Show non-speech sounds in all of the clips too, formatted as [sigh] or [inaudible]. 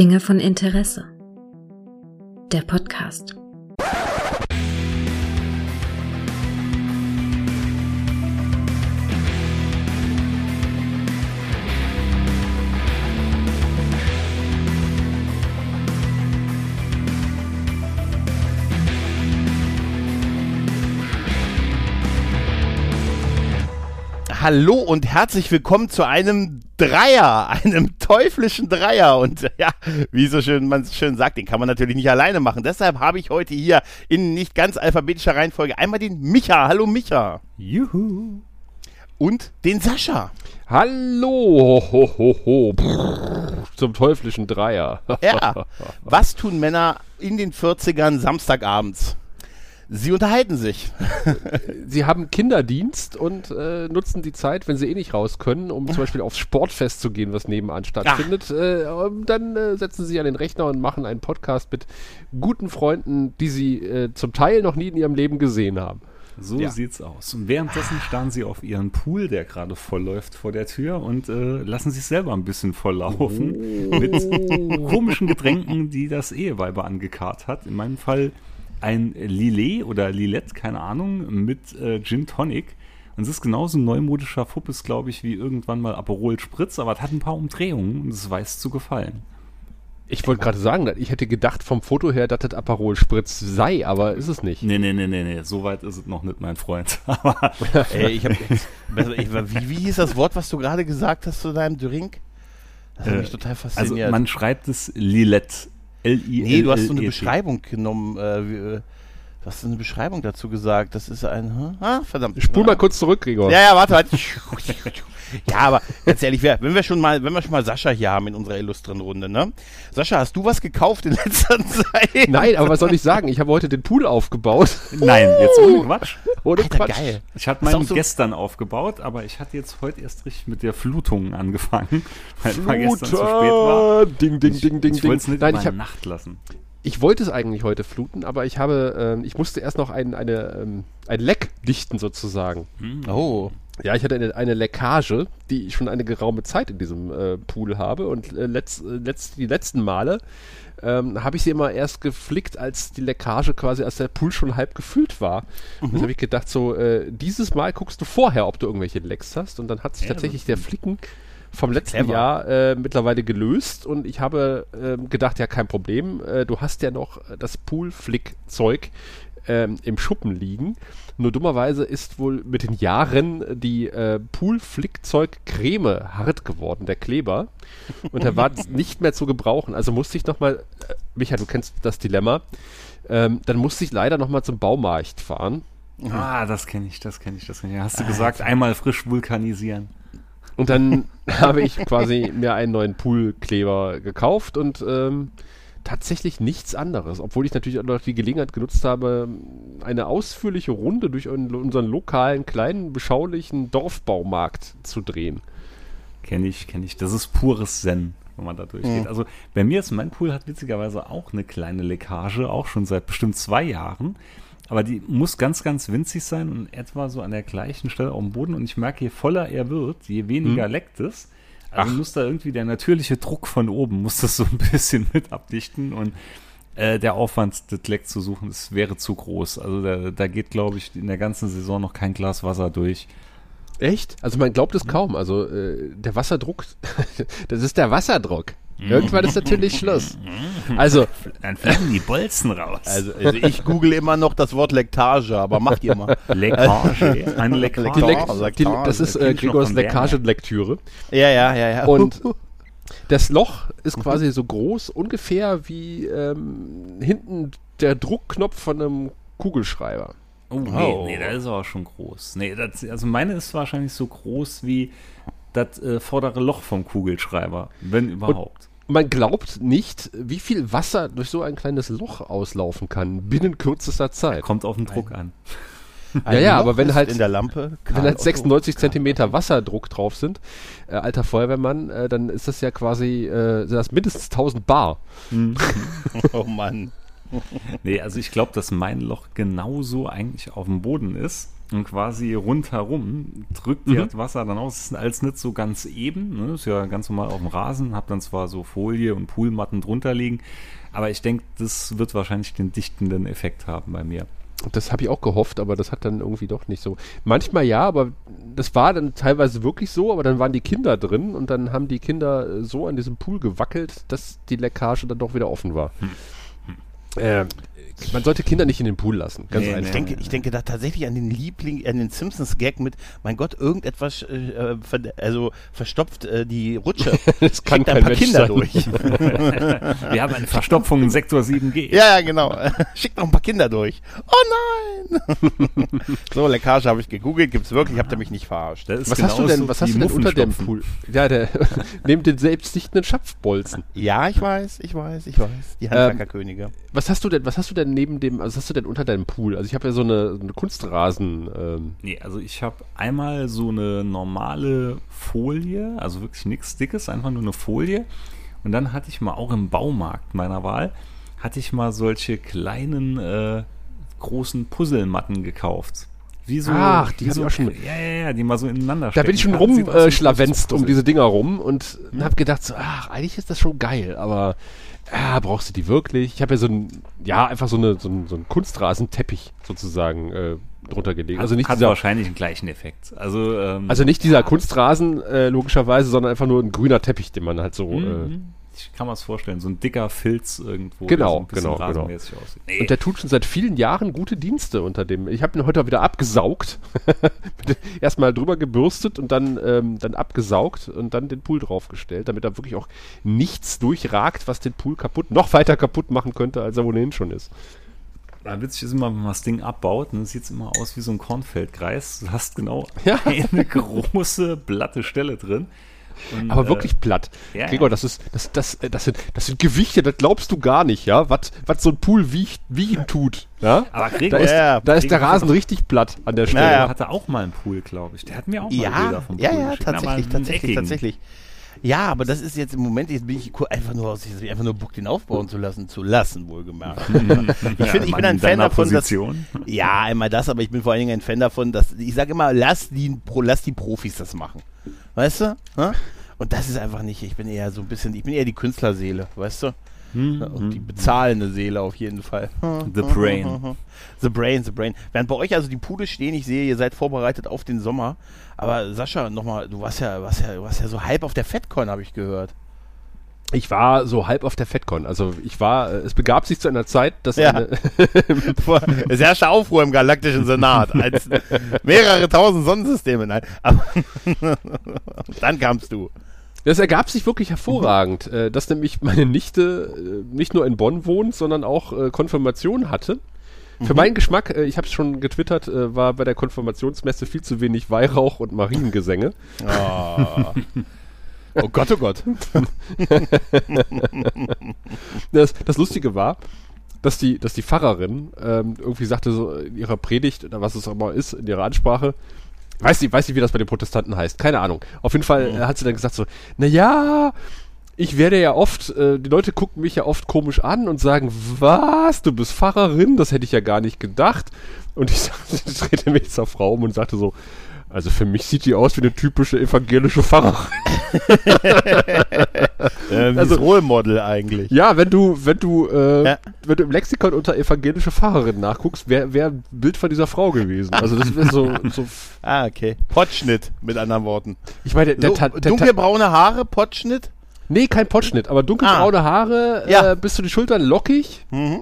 Dinge von Interesse. Der Podcast. Hallo und herzlich willkommen zu einem Dreier, einem teuflischen Dreier. Und ja, wie so schön man schön sagt, den kann man natürlich nicht alleine machen. Deshalb habe ich heute hier in nicht ganz alphabetischer Reihenfolge einmal den Micha. Hallo Micha. Juhu. Und den Sascha. Hallo, ho, ho, ho. Brrr, zum teuflischen Dreier. Ja. [laughs] Was tun Männer in den 40ern Samstagabends? Sie unterhalten sich. Sie haben Kinderdienst und äh, nutzen die Zeit, wenn sie eh nicht raus können, um zum Beispiel aufs Sportfest zu gehen, was nebenan stattfindet. Äh, dann äh, setzen sie sich an den Rechner und machen einen Podcast mit guten Freunden, die sie äh, zum Teil noch nie in ihrem Leben gesehen haben. So Ja. sieht's aus. Und währenddessen starren sie auf ihren Pool, der gerade voll läuft vor der Tür und äh, lassen sich selber ein bisschen volllaufen mit komischen Getränken, die das Eheweiber angekarrt hat. In meinem Fall ein Lillet oder Lilette, keine Ahnung, mit äh, Gin Tonic. Und es ist genauso ein neumodischer Fuppes, glaube ich, wie irgendwann mal Aperol Spritz, aber es hat ein paar Umdrehungen und es weiß zu gefallen. Ich wollte gerade sagen, ich hätte gedacht vom Foto her, dass das Aperol Spritz sei, aber ist es nicht. Nee, nee, nee, nee, nee, so weit ist es noch nicht, mein Freund. [laughs] Aber [laughs] Ey, ich hab, ich, wie, wie hieß das Wort, was du gerade gesagt hast zu deinem Drink? Das hat Äh, mich total also fasziniert. man schreibt es Lilette. L-I-L-L-E-T. Nee, du hast so eine Beschreibung genommen. Du hast eine Beschreibung dazu gesagt. Das ist ein. Hm? Ah, verdammt. Spul mal kurz zurück, Gregor. Ja, ja, warte, warte. [laughs] Ja, aber ganz ehrlich, wer- wenn wir schon mal, wenn wir schon mal Sascha hier haben in unserer illustren Runde, ne? Sascha, hast du was gekauft in letzter [laughs] Zeit? Nein, aber was soll ich sagen? Ich habe heute den Pool aufgebaut. Nein, jetzt ohne Quatsch. Ohne Alter, Quatsch. geil. Ich hatte meinen so- gestern aufgebaut, aber ich hatte jetzt heute erst richtig mit der Flutung angefangen, [laughs] weil es mal gestern zu spät war. Ding, ding, Ich, ding, ding, ich ding. wollte es nicht Nein, über ich, hab, Nacht lassen. Ich wollte es eigentlich heute fluten, aber ich habe, ähm, ich musste erst noch ein, eine, ähm, ein Leck dichten sozusagen. Oh. Ja, ich hatte eine, eine Leckage, die ich schon eine geraume Zeit in diesem äh, Pool habe und äh, letzt, äh, letzt, die letzten Male ähm, habe ich sie immer erst geflickt, als die Leckage quasi, als der Pool schon halb gefüllt war. Und dann habe ich gedacht, so, äh, dieses Mal guckst du vorher, ob du irgendwelche Lecks hast und dann hat sich Ja, tatsächlich der Flicken vom letzten Clever. Jahr äh, mittlerweile gelöst und ich habe ähm, gedacht, ja, kein Problem, äh, du hast ja noch das Pool-Flick-Zeug ähm, im Schuppen liegen. Nur dummerweise ist wohl mit den Jahren die äh, Pool-Flickzeug-Creme hart geworden, der Kleber. Und der war [laughs] nicht mehr zu gebrauchen. Also musste ich nochmal, äh, Micha, du kennst das Dilemma, ähm, dann musste ich leider nochmal zum Baumarkt fahren. Ah, das kenne ich, das kenne ich, das kenne ich. Hast du gesagt, einmal frisch vulkanisieren. Und dann [laughs] habe ich quasi mir einen neuen Poolkleber gekauft und ähm, tatsächlich nichts anderes, obwohl ich natürlich auch noch die Gelegenheit genutzt habe, eine ausführliche Runde durch un- unseren lokalen, kleinen, beschaulichen Dorfbaumarkt zu drehen. Kenne ich, kenne ich. Das ist pures Zen, wenn man da durchgeht. Also bei mir ist mein Pool hat witzigerweise auch eine kleine Leckage, auch schon seit bestimmt zwei Jahren. Aber die muss ganz, ganz winzig sein und etwa so an der gleichen Stelle auf dem Boden. Und ich merke, je voller er wird, je weniger leckt es. Also Ach. muss da irgendwie der natürliche Druck von oben, muss das so ein bisschen mit abdichten. Und äh, der Aufwand, das Leck zu suchen, das wäre zu groß. Also da, da geht, glaube ich, in der ganzen Saison noch kein Glas Wasser durch. Echt? Also man glaubt es kaum. Also äh, der Wasserdruck, [laughs] das ist der Wasserdruck. Irgendwann ist natürlich Schluss. Also, [laughs] Dann fliegen die Bolzen raus. Also, also ich google immer noch das Wort Lektage, aber macht ihr mal. Leckage. Eine die Leckage. Leck, Oh, die, Leckage. das ist äh, Gregors. Leckagenlektüre. Ja, ja, ja, ja. Und [laughs] das Loch ist quasi so groß, ungefähr wie ähm, hinten der Druckknopf von einem Kugelschreiber. Oh, nee, Oh. nee, das ist aber schon groß. Nee, das, also meine ist wahrscheinlich so groß wie das äh, vordere Loch vom Kugelschreiber, wenn überhaupt. Man glaubt nicht, wie viel Wasser durch so ein kleines Loch auslaufen kann, binnen kürzester Zeit. Kommt auf den Druck an. Ein ja, ja, Loch aber wenn halt- in der Lampe, Wenn halt 96 Zentimeter Wasserdruck drauf sind, äh, alter Feuerwehrmann, äh, dann ist das ja quasi, äh, das mindestens 1000 Bar. [laughs] Oh Mann. Nee, also ich glaube, dass mein Loch genauso eigentlich auf dem Boden ist. Und quasi rundherum drückt Mhm. das Wasser dann aus. Ist alles nicht so ganz eben. Ne? Ist ja ganz normal auf dem Rasen. Hab dann zwar so Folie und Poolmatten drunter liegen, aber ich denke, das wird wahrscheinlich den dichtenden Effekt haben bei mir. Das habe ich auch gehofft, aber das hat dann irgendwie doch nicht so. Manchmal ja, aber das war dann teilweise wirklich so, aber dann waren die Kinder drin und dann haben die Kinder äh, so an diesem Pool gewackelt, dass die Leckage dann doch wieder offen war. Äh, man sollte Kinder nicht in den Pool lassen. Ganz Nee, einfach. Ich denke, ich denke da tatsächlich an den Liebling, an den Simpsons-Gag mit, mein Gott, irgendetwas, äh, ver, also verstopft äh, die Rutsche. [laughs] Das kann Schickt ein kein paar Mensch Kinder sein. durch. [laughs] Wir haben eine Verstopfung in Sektor 7G. ja, [laughs] ja, genau. Schickt noch ein paar Kinder durch. Oh nein! so, Leckage habe ich gegoogelt, gibt's wirklich, habt ihr mich nicht verarscht. Was hast du denn, was hast du denn unter dem. Pool? Ja, der, neben den selbstdichtenden Schapfbolzen. Ja, ich weiß, ich weiß, ich weiß. Die Handwerkerkönige. Was hast du denn, was hast du denn neben dem, also was hast du denn unter deinem Pool? Also ich habe ja so eine, so eine Kunstrasen, ähm, Nee, also ich habe einmal so eine normale Folie, also wirklich nichts Dickes, einfach nur eine Folie. Und dann hatte ich mal auch im Baumarkt meiner Wahl, hatte ich mal solche kleinen, äh, großen Puzzlematten gekauft. Wie so, Ach, die so, ich auch schon- Ja, ja, ja, die mal so ineinander Da bin ich schon rumschlawenzt großes um diese Dinger rum und hab gedacht so, ach, eigentlich ist das schon geil, aber ah, brauchst du die wirklich? Ich habe ja so ein, ja, einfach so, eine, so, ein, so einen Kunstrasenteppich sozusagen äh, drunter gelegt. Also nicht hat dieser, wahrscheinlich den gleichen Effekt. Also, ähm, also nicht dieser Kunstrasen äh, logischerweise, sondern einfach nur ein grüner Teppich, den man halt so. Äh, Mhm. Ich kann mir das vorstellen, so ein dicker Filz irgendwo, Genau, der so ein bisschen genau, genau. aussieht. Nee, und der tut schon seit vielen Jahren gute Dienste unter dem. Ich habe ihn heute auch wieder abgesaugt. [laughs] Erstmal drüber gebürstet und dann, ähm, dann abgesaugt und dann den Pool draufgestellt, damit da wirklich auch nichts durchragt, was den Pool kaputt, noch weiter kaputt machen könnte, als er ohnehin schon ist. Da witzig ist immer, wenn man das Ding abbaut, dann sieht es immer aus wie so ein Kornfeldkreis. Du hast genau Ja. eine große, blatte Stelle drin. Und, Aber äh, wirklich platt. ja, Gregor, ja. das ist, das, das, äh, das sind, das sind Gewichte, das glaubst du gar nicht, ja, was, was so ein Pool wiegt, wiegen tut, ja. Aber Da Gregor, ist, ja, da ist der Gregor- Rasen richtig platt an der Stelle. Naja. hatte auch mal einen Pool, glaube ich. Der hat mir auch mal Ja, Bilder vom Pool ja, ja, geschickt. Tatsächlich, tatsächlich, eckigen. tatsächlich. Ja, aber das ist jetzt im Moment, jetzt bin ich einfach nur aus, ich einfach nur Bock, den aufbauen zu lassen, zu lassen, wohlgemerkt. [laughs] ich finde, ich bin in ein Fan davon, dass, Position. ja, einmal das, aber ich bin vor allen Dingen ein Fan davon, dass, ich sage immer, lass die, lass die Profis das machen. Weißt du? Hä? [laughs] Und das ist einfach nicht, ich bin eher so ein bisschen, ich bin eher die Künstlerseele, weißt du? Hm, Und die bezahlende Seele auf jeden Fall. [laughs] The Brain. The Brain, The Brain. Während bei euch also die Pudel stehen, ich sehe, ihr seid vorbereitet auf den Sommer. Aber Sascha, nochmal, du warst ja, warst ja, du warst ja so halb auf der FedCon, habe ich gehört. Ich war so halb auf der FedCon. Also ich war, äh, es begab sich zu einer Zeit, dass Ja. eine, [laughs] [laughs] Es herrschte Aufruhr im Galaktischen Senat, als mehrere tausend Sonnensysteme. Nein, aber [laughs] dann kamst du. Das ergab sich wirklich hervorragend, äh, dass nämlich meine Nichte äh, nicht nur in Bonn wohnt, sondern auch äh, Konfirmation hatte. Für meinen Geschmack, äh, ich habe es schon getwittert, äh, war bei der Konfirmationsmesse viel zu wenig Weihrauch und Mariengesänge. Oh, oh Gott, oh Gott. Das, das Lustige war, dass die, dass die Pfarrerin ähm, irgendwie sagte so in ihrer Predigt oder was es auch immer ist, in ihrer Ansprache, weiß nicht, weiß nicht, wie das bei den Protestanten heißt, keine Ahnung. Auf jeden Fall äh, hat sie dann gesagt so, na ja, ich werde ja oft, äh, die Leute gucken mich ja oft komisch an und sagen, was, du bist Pfarrerin, das hätte ich ja gar nicht gedacht. Und ich, [laughs] ich drehte mich zur Frau um und sagte so, also für mich sieht die aus wie eine typische evangelische Pfarrerin. [laughs] Ähm, Also- Role Model eigentlich. Ja, wenn du, wenn du, äh, Ja. wenn du im Lexikon unter evangelische Pfarrerin nachguckst, wäre wär ein Bild von dieser Frau gewesen. Also das wäre so, [laughs] so, Ah, okay. Potschnitt, mit anderen Worten. ich meine, der, der, Ta- dunkelbraune Haare, Potschnitt. nee, kein Potschnitt, aber dunkelbraune Haare, Ja. äh, bis zu den Schultern lockig. Mhm.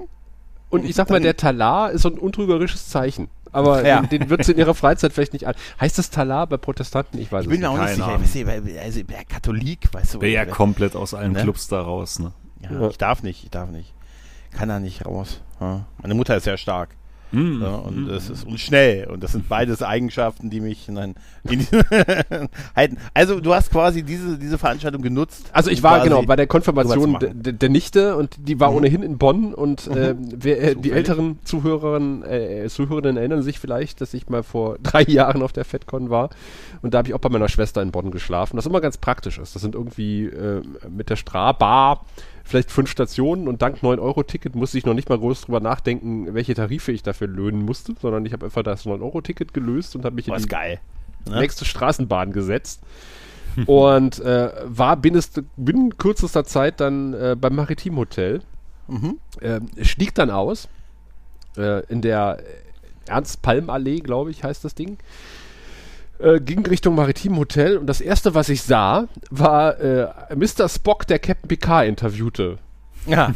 Und ich sag mal, der Talar ist so ein untrügerisches Zeichen. Aber Ja. den, den wird sie in ihrer Freizeit vielleicht nicht an. Heißt das Talar bei Protestanten? Ich weiß Ich es bin nicht. mir auch nicht sicher. Weißt du, weil- also, ich bin Katholik, weißt du. Wäre ja komplett aus allen Ne? Clubs da raus, ne? Ja, Ja. Ich darf nicht, ich darf nicht. Kann da nicht raus. Ja. Meine Mutter ist sehr stark. Mhm. Ja, und es ist und schnell. Und das sind beides Eigenschaften, die mich nein, [laughs] in, [laughs] halten. Also du hast quasi diese, diese Veranstaltung genutzt. Also ich war genau bei der Konfirmation der, Nichte und die war Mhm. ohnehin in Bonn und äh, wer, äh, die älteren Zuhörerinnen, äh, Zuhörerinnen erinnern sich vielleicht, dass ich mal vor [laughs] drei Jahren auf der FedCon war und da habe ich auch bei meiner Schwester in Bonn geschlafen, was immer ganz praktisch ist. Das sind irgendwie äh, mit der Strahbar vielleicht fünf Stationen und dank 9-Euro-Ticket musste ich noch nicht mal groß drüber nachdenken, welche Tarife ich dafür löhnen musste, sondern ich habe einfach das 9-Euro-Ticket gelöst und habe mich in die geil. Ne? nächste Straßenbahn gesetzt [laughs] und äh, war binnen, binnen kürzester Zeit dann äh, beim Maritimhotel. Mhm. Ähm, stieg dann aus äh, in der Ernst-Palm-Allee, glaube ich, heißt das Ding. Äh, ging Richtung Maritimhotel und das erste, was ich sah, war äh, Mr. Spock, der Captain Picard interviewte. Ja,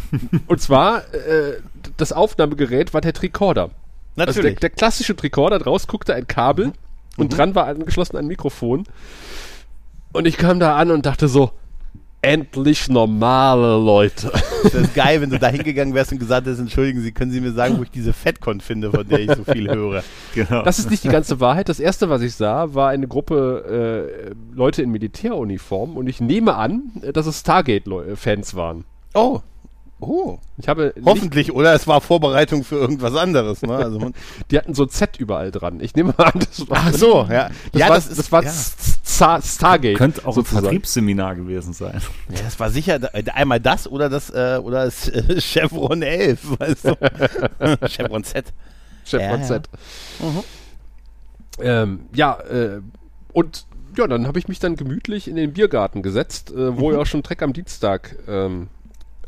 Und zwar, äh, das Aufnahmegerät war der Tricorder. Also der, natürlich. der klassische Tricorder, draus guckte ein Kabel und dran war angeschlossen ein Mikrofon. Und ich kam da an und dachte so, endlich normale Leute. Das ist geil, wenn du da hingegangen wärst und gesagt hättest, entschuldigen Sie, können Sie mir sagen, wo ich diese Fettcon finde, von der ich so viel höre. Genau. Das ist nicht die ganze Wahrheit. Das erste, was ich sah, war eine Gruppe äh, Leute in Militäruniform und ich nehme an, dass es Stargate-Fans waren. Oh. Oh. Ich habe nicht, Hoffentlich, oder? Es war Vorbereitung für irgendwas anderes. Ne? Also man, [laughs] die hatten so ein Z überall dran. Ich nehme an, das war, ach so, ja. das ja, war, das, ist, das war ja. Star Stargate. Könnte auch sozusagen. ein Vertriebsseminar gewesen sein. Ja, das war sicher äh, einmal das oder das äh, oder das äh, [laughs] Chevron 11, weißt du? [laughs] Chevron Z. Chevron Ja, Z. Ähm, ja, äh, und ja, dann habe ich mich dann gemütlich in den Biergarten gesetzt, äh, wo Mhm. wir auch schon Dreck am Dienstag ähm,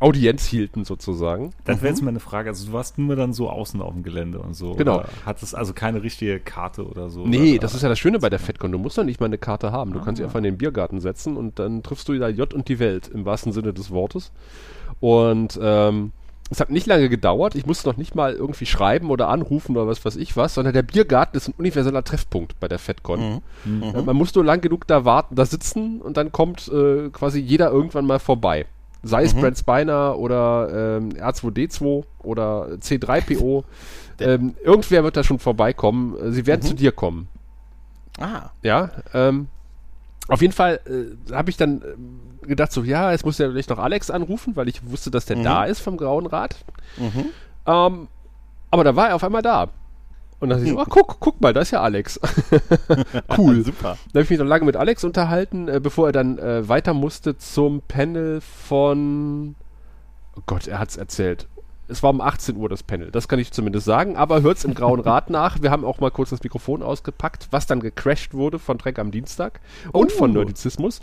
Audienz hielten sozusagen. Das wäre jetzt meine Frage. Also du warst nur dann so außen auf dem Gelände und so. Genau. Hattest also keine richtige Karte oder so. Nee, oder? das ist ja das Schöne bei der FedCon. Du musst doch nicht mal eine Karte haben. Du kannst dich einfach in den Biergarten setzen und dann triffst du da J und die Welt im wahrsten Sinne des Wortes. Und ähm, es hat nicht lange gedauert. Ich musste noch nicht mal irgendwie schreiben oder anrufen oder was weiß ich was, sondern der Biergarten ist ein universeller Treffpunkt bei der FedCon. Äh, Man muss nur lang genug da warten, da sitzen und dann kommt äh, quasi jeder irgendwann mal vorbei. Sei es Brent Spiner oder ähm, R2D2 oder C3PO. ähm, irgendwer wird da schon vorbeikommen. Äh, Sie werden zu dir kommen. Ah. Ja, ähm, auf jeden Fall äh, habe ich dann ähm, gedacht, so, ja, jetzt muss ja vielleicht noch Alex anrufen, weil ich wusste, dass der da ist vom Grauen Rat. Ähm, aber da war er auf einmal da. Und dann dachte ich so, ach, guck, guck mal, da ist ja Alex. [laughs] cool. [laughs] Super. Dann habe ich mich noch lange mit Alex unterhalten, äh, bevor er dann äh, weiter musste zum Panel von. Oh Gott, er hat's erzählt. Es war um 18 Uhr das Panel, das kann ich zumindest sagen, aber hört's im Grauen [laughs] Rat nach. Wir haben auch mal kurz das Mikrofon ausgepackt, was dann gecrashed wurde von Trek am Dienstag und von Oh. Nerdizismus.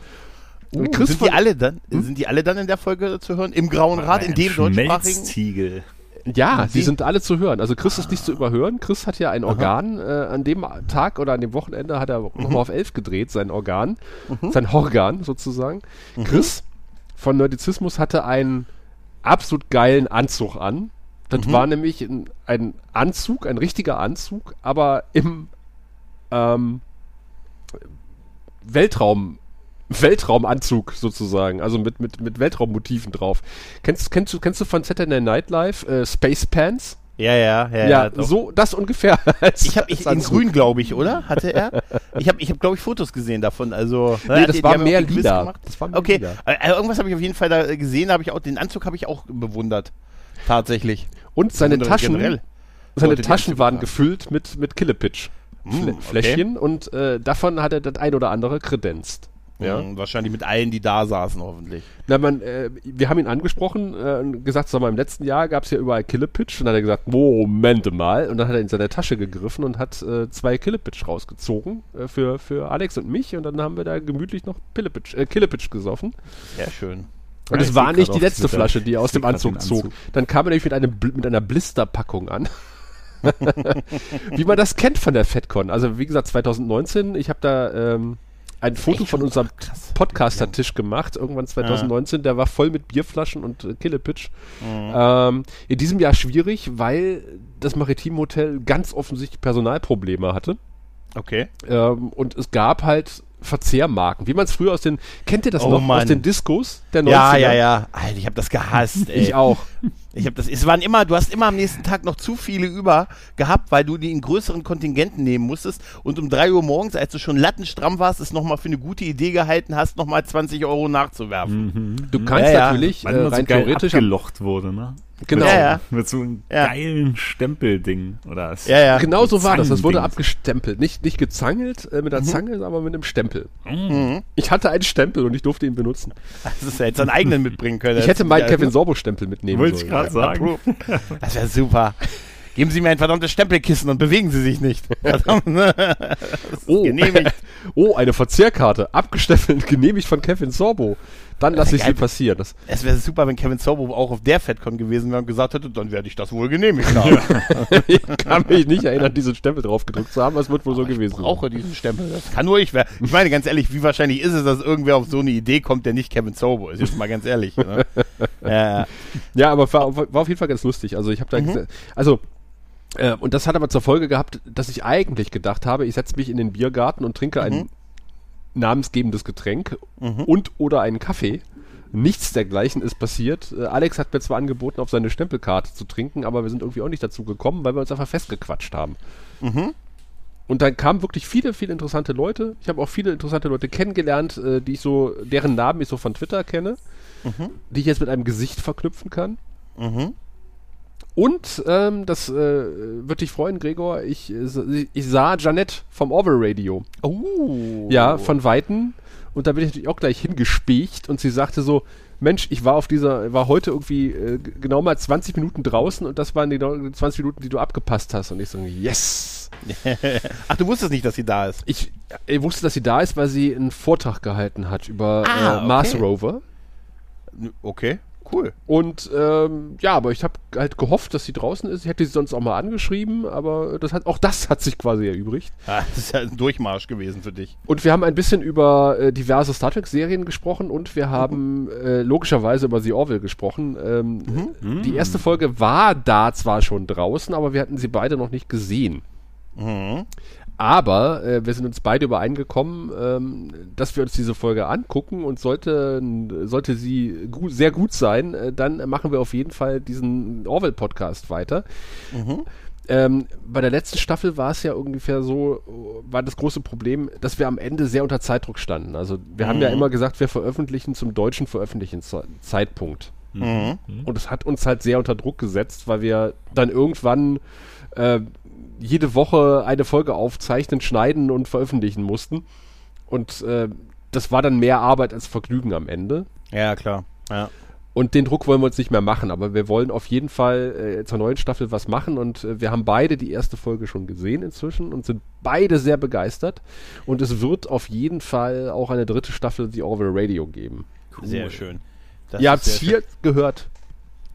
Uh, Chris sind von- die alle dann? Sind die alle dann in der Folge zu hören? Im Grauen Rat, in dem deutschsprachigen? Ja, sie Sie- sind alle zu hören. Also Chris ist nicht zu überhören. Chris hat ja ein Organ. Äh, an dem Tag oder an dem Wochenende hat er nochmal auf 11 gedreht, sein Organ. Sein Horgan sozusagen. Chris von Nerdizismus hatte einen absolut geilen Anzug an. Das war nämlich ein, ein Anzug, ein richtiger Anzug, aber im ähm, Weltraum Weltraumanzug sozusagen, also mit, mit, mit Weltraummotiven drauf. Kennst, kennst, du, kennst du von Saturday Night Live äh, Space Pants? Ja, ja, ja. Ja, doch. so das ungefähr. [laughs] Ich habe ich in grün, glaube ich, oder? Hatte er? Ich habe ich hab, glaube ich Fotos gesehen davon, also Nee, das die- die war haben mehr lila. gemacht. Das war mehr Okay, lila. äh, irgendwas habe ich auf jeden Fall da gesehen, habe ich auch den Anzug habe ich auch bewundert. Tatsächlich. Und seine Bewundere Taschen, generell. seine die Taschen waren tragen. gefüllt mit, mit Killepitch. Mm, Flä okay. Fläschchen und äh, davon hat er das ein oder andere kredenzt. Ja. Mhm, wahrscheinlich mit allen, die da saßen, hoffentlich. Na, man, äh, wir haben ihn angesprochen äh, und gesagt, sag mal, im letzten Jahr gab es ja überall Killepitch und dann hat er gesagt, Moment mal. Und dann hat er in seine Tasche gegriffen und hat äh, zwei Killepitch rausgezogen äh, für, für Alex und mich und dann haben wir da gemütlich noch Pillepitch, äh, Killepitch gesoffen. Sehr schön. Und Ja, es war nicht die letzte Twitter. Flasche, die er aus dem Anzug den zog. Anzug. Dann kam er nämlich mit, einem, mit einer Blisterpackung an. [laughs] wie man das kennt von der FedCon. Also wie gesagt, 2019, ich habe da ähm, ein Foto von unserem. Podcaster-Tisch gemacht, irgendwann 2019, der war voll mit Bierflaschen und äh, Killepitch. Mhm. Ähm, in diesem Jahr schwierig, weil das Maritimhotel ganz offensichtlich Personalprobleme hatte. Okay. Ähm, und es gab halt Verzehrmarken, wie man es früher aus den, kennt ihr das Oh noch, aus Mann. den Discos der 90er? Ja, ja, ja. Alter, ich habe das gehasst, ey. Ich auch. Ich habe das, es waren immer, du hast immer am nächsten Tag noch zu viele über gehabt, weil du die in größeren Kontingenten nehmen musstest und um 3 Uhr morgens, als du schon lattenstramm warst, es nochmal für eine gute Idee gehalten hast, nochmal 20 Euro nachzuwerfen. Du kannst Ja, ja. natürlich Weil äh, so rein geil theoretisch. abgelocht wurde, ne? Genau. Ja, ja. Mit so einem Ja. geilen Stempelding. Oder Ja, ja. Genau so war das. Das wurde abgestempelt. Nicht, nicht gezangelt äh, mit der Zange, aber mit einem Stempel. Mhm. Ich hatte einen Stempel und ich durfte ihn benutzen. Das ist ja jetzt einen eigenen mitbringen können. Ich hätte meinen Kevin Sorbo-Stempel mitnehmen Wollte ich sollen. Gerade sagen. [laughs] Das wäre super. Geben Sie mir ein verdammtes Stempelkissen und bewegen Sie sich nicht. [laughs] Ne? Oh. genehmigt. [laughs] oh, eine Verzehrkarte. Abgestempelt, genehmigt von Kevin Sorbo. Dann lasse ich sie passieren. Das, Es wäre super, wenn Kevin Sorbo auch auf der FedCon gewesen wäre und gesagt hätte, dann werde ich das wohl genehmigt haben. [laughs] ich kann mich nicht erinnern, diesen Stempel drauf gedrückt zu haben. Es wird wohl so gewesen Ich brauche diesen Stempel. Das kann nur ich werden. Ich meine, ganz ehrlich, wie wahrscheinlich ist es, dass irgendwer auf so eine Idee kommt, der nicht Kevin Sorbo ist? Jetzt mal ganz ehrlich. Ne? ja, [laughs] Ja, aber war, war auf jeden Fall ganz lustig. Also ich habe da gese- also äh, und das hat aber zur Folge gehabt, dass ich eigentlich gedacht habe, ich setze mich in den Biergarten und trinke ein namensgebendes Getränk und oder einen Kaffee. Nichts dergleichen ist passiert. Äh, Alex hat mir zwar angeboten, auf seine Stempelkarte zu trinken, aber wir sind irgendwie auch nicht dazu gekommen, weil wir uns einfach festgequatscht haben. Und dann kamen wirklich viele, viele interessante Leute. Ich habe auch viele interessante Leute kennengelernt, äh, die ich so, deren Namen ich so von Twitter kenne, die ich jetzt mit einem Gesicht verknüpfen kann. Mhm. Und ähm, das äh, wird dich freuen, Gregor. Ich, äh, ich sah Janette vom Orville Radio. Oh. Ja, von Weitem. Und da bin ich natürlich auch gleich hingespiegt und sie sagte so, Mensch, ich war auf dieser, war heute irgendwie äh, genau mal 20 Minuten draußen und das waren die genau 20 Minuten, die du abgepasst hast. Und ich so, yes! [laughs] Ach, du wusstest nicht, dass sie da ist. Ich, ich wusste, dass sie da ist, weil sie einen Vortrag gehalten hat über Ah, äh, Mars okay. Rover. Okay, cool. Und ähm, ja, aber ich habe halt gehofft, dass sie draußen ist. Ich hätte sie sonst auch mal angeschrieben, aber das hat, auch das hat sich quasi erübrigt. Ah, das ist ja ein Durchmarsch gewesen für dich. Und wir haben ein bisschen über äh, diverse Star Trek-Serien gesprochen und wir haben äh, logischerweise über The Orville gesprochen. Ähm, Die erste Folge war da zwar schon draußen, aber wir hatten sie beide noch nicht gesehen. Mhm. Aber äh, wir sind uns beide übereingekommen, ähm, dass wir uns diese Folge angucken und sollte, sollte sie gu sehr gut sein, äh, dann machen wir auf jeden Fall diesen Orwell-Podcast weiter. Ähm, bei der letzten Staffel war es ja ungefähr so, war das große Problem, dass wir am Ende sehr unter Zeitdruck standen. Also wir haben ja immer gesagt, wir veröffentlichen zum deutschen Veröffentlichen-Zeitpunkt. Mhm. Und es hat uns halt sehr unter Druck gesetzt, weil wir dann irgendwann äh, jede Woche eine Folge aufzeichnen, schneiden und veröffentlichen mussten. Und äh, das war dann mehr Arbeit als Vergnügen am Ende. Ja, klar. Ja. Und den Druck wollen wir uns nicht mehr machen, aber wir wollen auf jeden Fall äh, zur neuen Staffel was machen und äh, wir haben beide die erste Folge schon gesehen inzwischen und sind beide sehr begeistert. Und es wird auf jeden Fall auch eine dritte Staffel The Orville Radio geben. Sehr schön. Das Ihr habt es hier gehört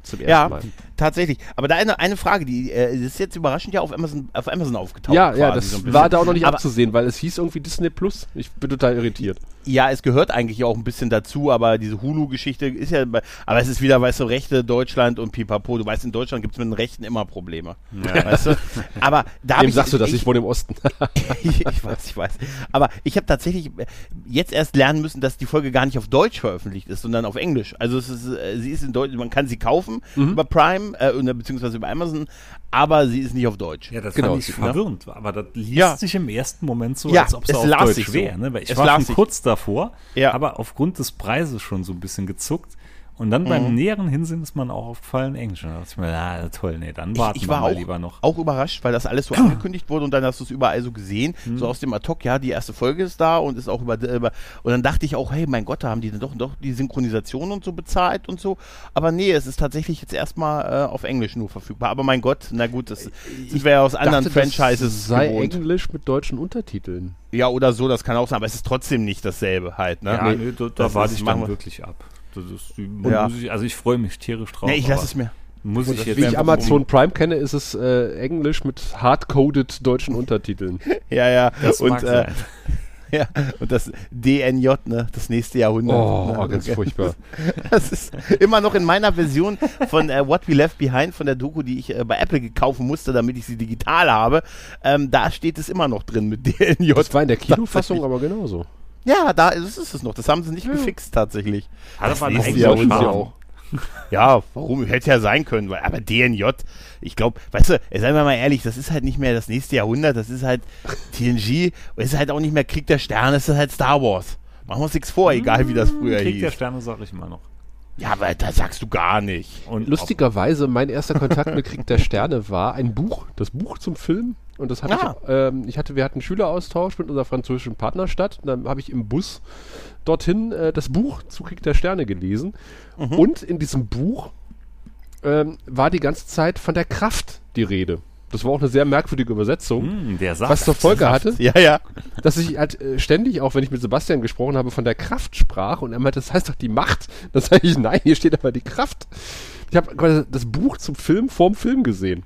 zum ersten Ja, Mal. Tatsächlich. Aber da eine, eine Frage, die äh, ist jetzt überraschend ja auf Amazon, auf Amazon aufgetaucht. Ja, ja, das so ein bisschen. war da auch noch nicht aber, abzusehen, weil es hieß irgendwie Disney Plus. Ich bin total irritiert. Ja, es gehört eigentlich auch ein bisschen dazu, aber diese Hulu-Geschichte ist ja, bei- aber es ist wieder, weißt du, Rechte Deutschland und Pipapo. Du weißt, in Deutschland gibt es mit den Rechten immer Probleme. Weißt du? Aber da ich, sagst du das? Ich wohne im Osten. ich, [laughs] ich weiß, ich weiß. Aber ich habe tatsächlich jetzt erst lernen müssen, dass die Folge gar nicht auf Deutsch veröffentlicht ist, sondern auf Englisch. Also es ist, äh, sie ist in Deutsch, man kann sie kaufen Mhm. über Prime äh, oder beziehungsweise über Amazon, aber sie ist nicht auf Deutsch. Ja, das Genau, fand ich ne? verwirrend, aber das liest Ja. sich im ersten Moment so, Ja, als ob es es auf Deutsch so. wäre. Ne? Weil ich Es war schon kurz davor, Ja. aber aufgrund des Preises schon so ein bisschen gezuckt. Und dann beim näheren Hinsehen ist man auch aufgefallen Englisch. Und da dachte ich mir, ah, toll, nee, dann warten ich, ich wir war mal auch, lieber noch. auch überrascht, weil das alles so angekündigt wurde und dann hast du es überall so gesehen, Mhm. so aus dem Ad-Hoc, ja, die erste Folge ist da und ist auch über, über und dann dachte ich auch, hey, mein Gott, da haben die denn doch, doch die Synchronisation und so bezahlt und so, aber nee, es ist tatsächlich jetzt erstmal äh, auf Englisch nur verfügbar, aber mein Gott, na gut, das sind wir ja aus anderen Dachte, das Franchises sei gewohnt. Englisch mit deutschen Untertiteln. Ja, oder so, das kann auch sein, aber es ist trotzdem nicht dasselbe halt, ne? Ja, nee, da, da das warte ich dann wir- wirklich ab. Das ist, Ja. muss ich, also ich freue mich tierisch drauf. Nee, ich lasse es mir. Muss ich jetzt Wie ich Amazon Prime kenne, ist es äh, Englisch mit hardcoded deutschen Untertiteln. [laughs] Ja, ja, Das und, mag äh, sein. [laughs] ja, und das DNJ, ne, das nächste Jahrhundert. Oh, ne? oh, ganz furchtbar. [laughs] Das ist immer noch in meiner Version von äh, What We Left Behind, von der Doku, die ich äh, bei Apple kaufen musste, damit ich sie digital habe. Ähm, da steht es immer noch drin mit DNJ. Das war in der Kinofassung aber genauso. Ja, da ist, ist es noch. Das haben sie nicht gefixt tatsächlich. Hat Jahr eigenen holen sie Charme. auch. Ja, warum? Hätte ja sein können, weil, aber DNJ, ich glaube, weißt du, seien wir mal ehrlich, das ist halt nicht mehr das nächste Jahrhundert, das ist halt TNG, es ist halt auch nicht mehr Krieg der Sterne, es ist halt Star Wars. Machen wir uns nichts vor, egal wie das früher Krieg hieß. der Sterne sage ich immer noch. Ja, aber da sagst du gar nicht. Und Lustigerweise, mein erster Kontakt mit Krieg der Sterne war ein Buch, das Buch zum Film. Und das hatte Ah. ich, ähm, ich hatte, wir hatten einen Schüleraustausch mit unserer französischen Partnerstadt. Und dann habe ich im Bus dorthin äh, das Buch zu Krieg der Sterne gelesen. Und in diesem Buch ähm, war die ganze Zeit von der Kraft die Rede. Das war auch eine sehr merkwürdige Übersetzung. Hm, der Saft. Was zur Folge hatte, [laughs] Ja, ja. dass ich halt äh, ständig, auch wenn ich mit Sebastian gesprochen habe, von der Kraft sprach und er meinte, das heißt doch die Macht. Da sage ich, nein, hier steht aber die Kraft. Ich habe das Buch zum Film vorm Film gesehen.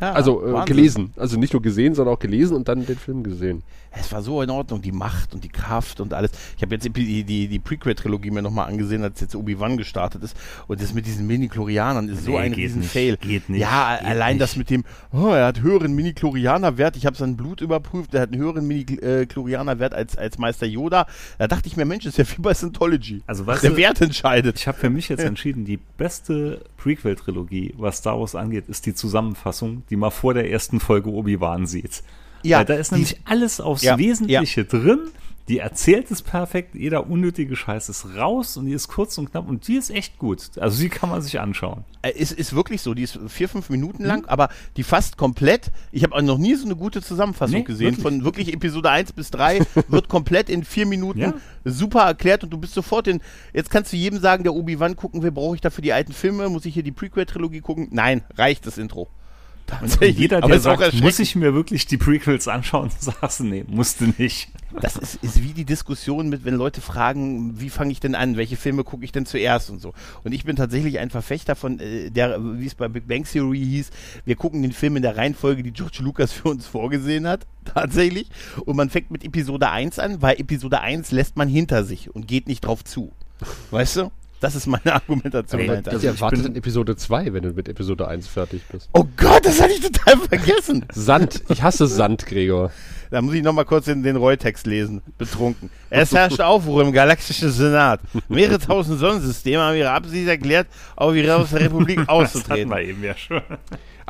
Ja Also äh, gelesen. Also nicht nur gesehen, sondern auch gelesen und dann den Film gesehen. Es war so in Ordnung, die Macht und die Kraft und alles. Ich habe jetzt die, die, die Prequel-Trilogie mir nochmal angesehen, als jetzt Obi-Wan gestartet ist. Und das mit diesen Mini-Chlorianern ist so Nee, ein geht riesen nicht, Fail. geht nicht, Ja, geht allein nicht. das mit dem, oh, er hat höheren Mini-Chlorianer-Wert. Ich habe sein Blut überprüft, er hat einen höheren Mini-Chlorianer-Wert als, als Meister Yoda. Da dachte ich mir, Mensch, ist ja wie bei Scientology. Also, weißt Der du- Wert entscheidet. Ich habe für mich jetzt [laughs] entschieden, die beste Prequel-Trilogie, was Star Wars angeht, ist die Zusammenfassung, die man vor der ersten Folge Obi-Wan sieht. Ja, Weil da ist die- nämlich alles aufs Ja, Wesentliche drin. Die erzählt es perfekt, jeder unnötige Scheiß ist raus und die ist kurz und knapp und die ist echt gut. Also die kann man sich anschauen. Äh, Ist, wirklich so, die ist vier, fünf Mhm. Minuten lang, aber die fast komplett. Ich habe noch nie so eine gute Zusammenfassung Nee, gesehen. wirklich. Von wirklich Episode 1 bis 3 [laughs] wird komplett in vier Minuten Ja. super erklärt und du bist sofort in. Jetzt kannst du jedem sagen, der Obi-Wan gucken will, brauche ich dafür die alten Filme? Muss ich hier die Prequel-Trilogie gucken? Nein, reicht das Intro. Und jeder, der sagt, muss ich mir wirklich die Prequels anschauen, [laughs] du, nee, musste nicht. Das ist, ist wie die Diskussion mit, wenn Leute fragen, wie fange ich denn an, welche Filme gucke ich denn zuerst und so. Und ich bin tatsächlich ein Verfechter von äh, der, wie es bei Big Bang Theory hieß, wir gucken den Film in der Reihenfolge, die George Lucas für uns vorgesehen hat, [laughs] tatsächlich. Und man fängt mit Episode 1 an, weil Episode 1 lässt man hinter sich und geht nicht drauf zu. Weißt du? Das ist meine [laughs] Argumentation Aber dahinter. ich Also ich erwarte bin- dann Episode 2, wenn du mit Episode 1 fertig bist. Oh Gott, das hatte ich total vergessen. Sand. Ich hasse Sand, Gregor. Da muss ich nochmal kurz den, den Roy-Text lesen. Betrunken. Es herrscht Aufruhr im galaktischen Senat. Mehrere tausend Sonnensysteme haben ihre Absicht erklärt, auf ihre aus der Republik [laughs] Das hatten auszutreten. wir eben ja schon.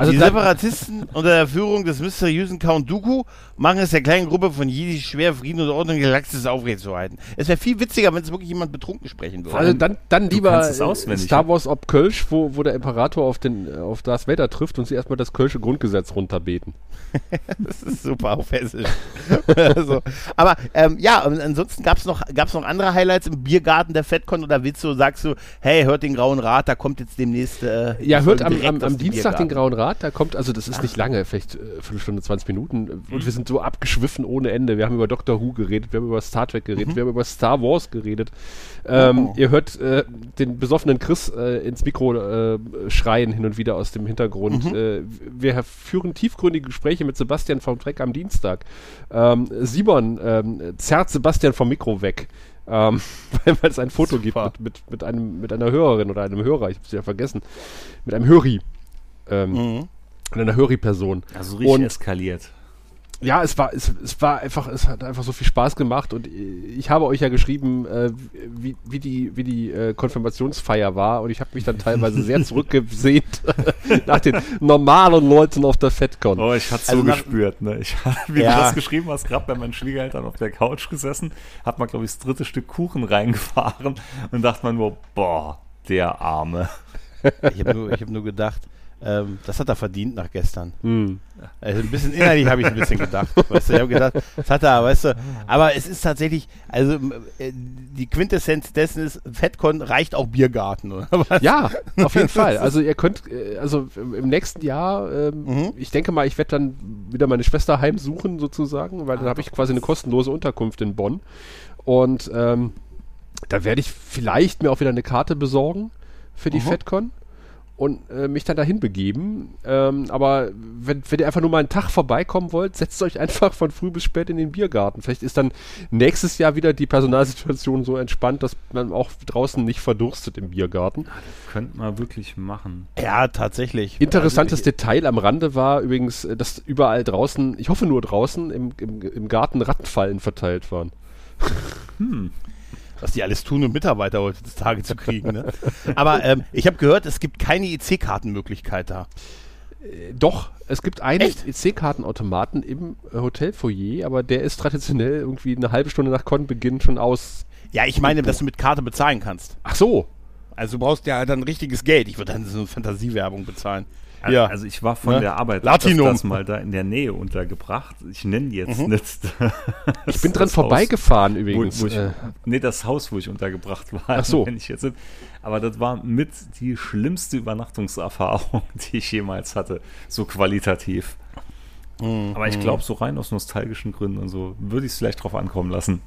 Also die Separatisten unter der Führung des mysteriösen Count Dooku machen es der kleinen Gruppe von Jedi schwer, Frieden und Ordnung in der Galaxis aufrechtzuerhalten. Es wäre viel witziger, wenn es wirklich jemand betrunken sprechen würde. also dann, dann lieber äh, auswendig, Star? Wars ob Kölsch, wo, wo der Imperator auf, den, äh, auf Darth Vader trifft und sie erstmal das Kölsche Grundgesetz runterbeten. [laughs] Das ist super auf Hessisch. also, [laughs] aber ähm, ja, ansonsten gab es noch, gab's noch andere Highlights im Biergarten der FedCon oder willst du, sagst du, hey, hört den Grauen Rat, da kommt jetzt demnächst. Äh, Ja, hört am, am, am Dienstag den Biergarten. Grauen Rat, da kommt, also das ist nicht lange, vielleicht äh, Viertelstunde, 20 Minuten und wir sind so abgeschwiffen ohne Ende. Wir haben über Doctor Who geredet, wir haben über Star Trek geredet, wir haben über Star Wars geredet. Ähm, Oh. Ihr hört äh, den besoffenen Chris äh, ins Mikro äh, schreien hin und wieder aus dem Hintergrund. Äh, wir führen tiefgründige Gespräche mit Sebastian vom Trek am Dienstag. Ähm, Simon ähm, zerrt Sebastian vom Mikro weg. Ähm, [laughs] weil, weil es ein Foto Super. gibt mit, mit, mit, einem, mit einer Hörerin oder einem Hörer, ich habe es ja vergessen, mit einem Höri. Ähm, Mhm. mit einer Höri-Person. Also richtig Und- eskaliert. Ja, es war, es, es war einfach, es hat einfach so viel Spaß gemacht und ich habe euch ja geschrieben, äh, wie, wie die, wie die äh, Konfirmationsfeier war und ich habe mich dann teilweise sehr [laughs] zurückgesehnt [laughs] nach den normalen Leuten auf der FedCon. Oh, ich hatte so Also nach- gespürt, ne? Ich habe, [laughs] wie Ja. du das geschrieben hast, gerade bei meinen Schwiegereltern auf der Couch gesessen, hat man, glaube ich, das dritte Stück Kuchen reingefahren und dachte man nur, boah, der Arme. Ich habe nur, ich hab nur gedacht, ähm, das hat er verdient nach gestern. Hm. Also ein bisschen innerlich habe ich ein bisschen gedacht. Weißt du, ich habe gedacht, das hat er, weißt du. Aber es ist tatsächlich, also äh, die Quintessenz dessen ist, FedCon reicht auch Biergarten, oder was? Ja, auf jeden [laughs] Fall. Also ihr könnt, äh, also im im nächsten Jahr, ähm, Mhm. ich denke mal, ich werde dann wieder meine Schwester heimsuchen sozusagen, weil dann habe ich quasi eine kostenlose Unterkunft in Bonn. Und ähm, da werde ich vielleicht mir auch wieder eine Karte besorgen für die Mhm. FedCon und äh, mich dann dahin begeben. Ähm, aber wenn, wenn ihr einfach nur mal einen Tag vorbeikommen wollt, setzt euch einfach von früh bis spät in den Biergarten. Vielleicht ist dann nächstes Jahr wieder die Personalsituation so entspannt, dass man auch draußen nicht verdurstet im Biergarten. Könnte man wirklich machen. Ja, tatsächlich. Interessantes Also, Detail am Rande war übrigens, äh, dass überall draußen, ich hoffe nur draußen, im, im, im Garten Rattenfallen verteilt waren. Was die alles tun, um Mitarbeiter heutzutage zu kriegen. Ne? Aber ähm, ich habe gehört, es gibt keine EC-Kartenmöglichkeit da. Äh, Doch, es gibt einen? EC-Kartenautomaten im äh, Hotelfoyer, aber der ist traditionell irgendwie eine halbe Stunde nach Konbeginn schon aus. Ja, ich meine, dass du mit Karte bezahlen kannst. Ach so. Also du brauchst ja dann richtiges Geld. Ich würde dann so eine Fantasiewerbung bezahlen. Also, Ja. also ich war von Ne? der Arbeit Latinum. öfters mal da in der Nähe untergebracht. Ich nenne jetzt nicht. [laughs] Ich bin dran vorbeigefahren übrigens. Wo, wo ich, äh, nee, das Haus, wo ich untergebracht war. Ach so. [laughs] Wenn ich jetzt, aber das war mit die schlimmste Übernachtungserfahrung, [laughs] die ich jemals hatte. So qualitativ. Aber ich glaube, so rein aus nostalgischen Gründen und so würde ich es vielleicht drauf ankommen lassen.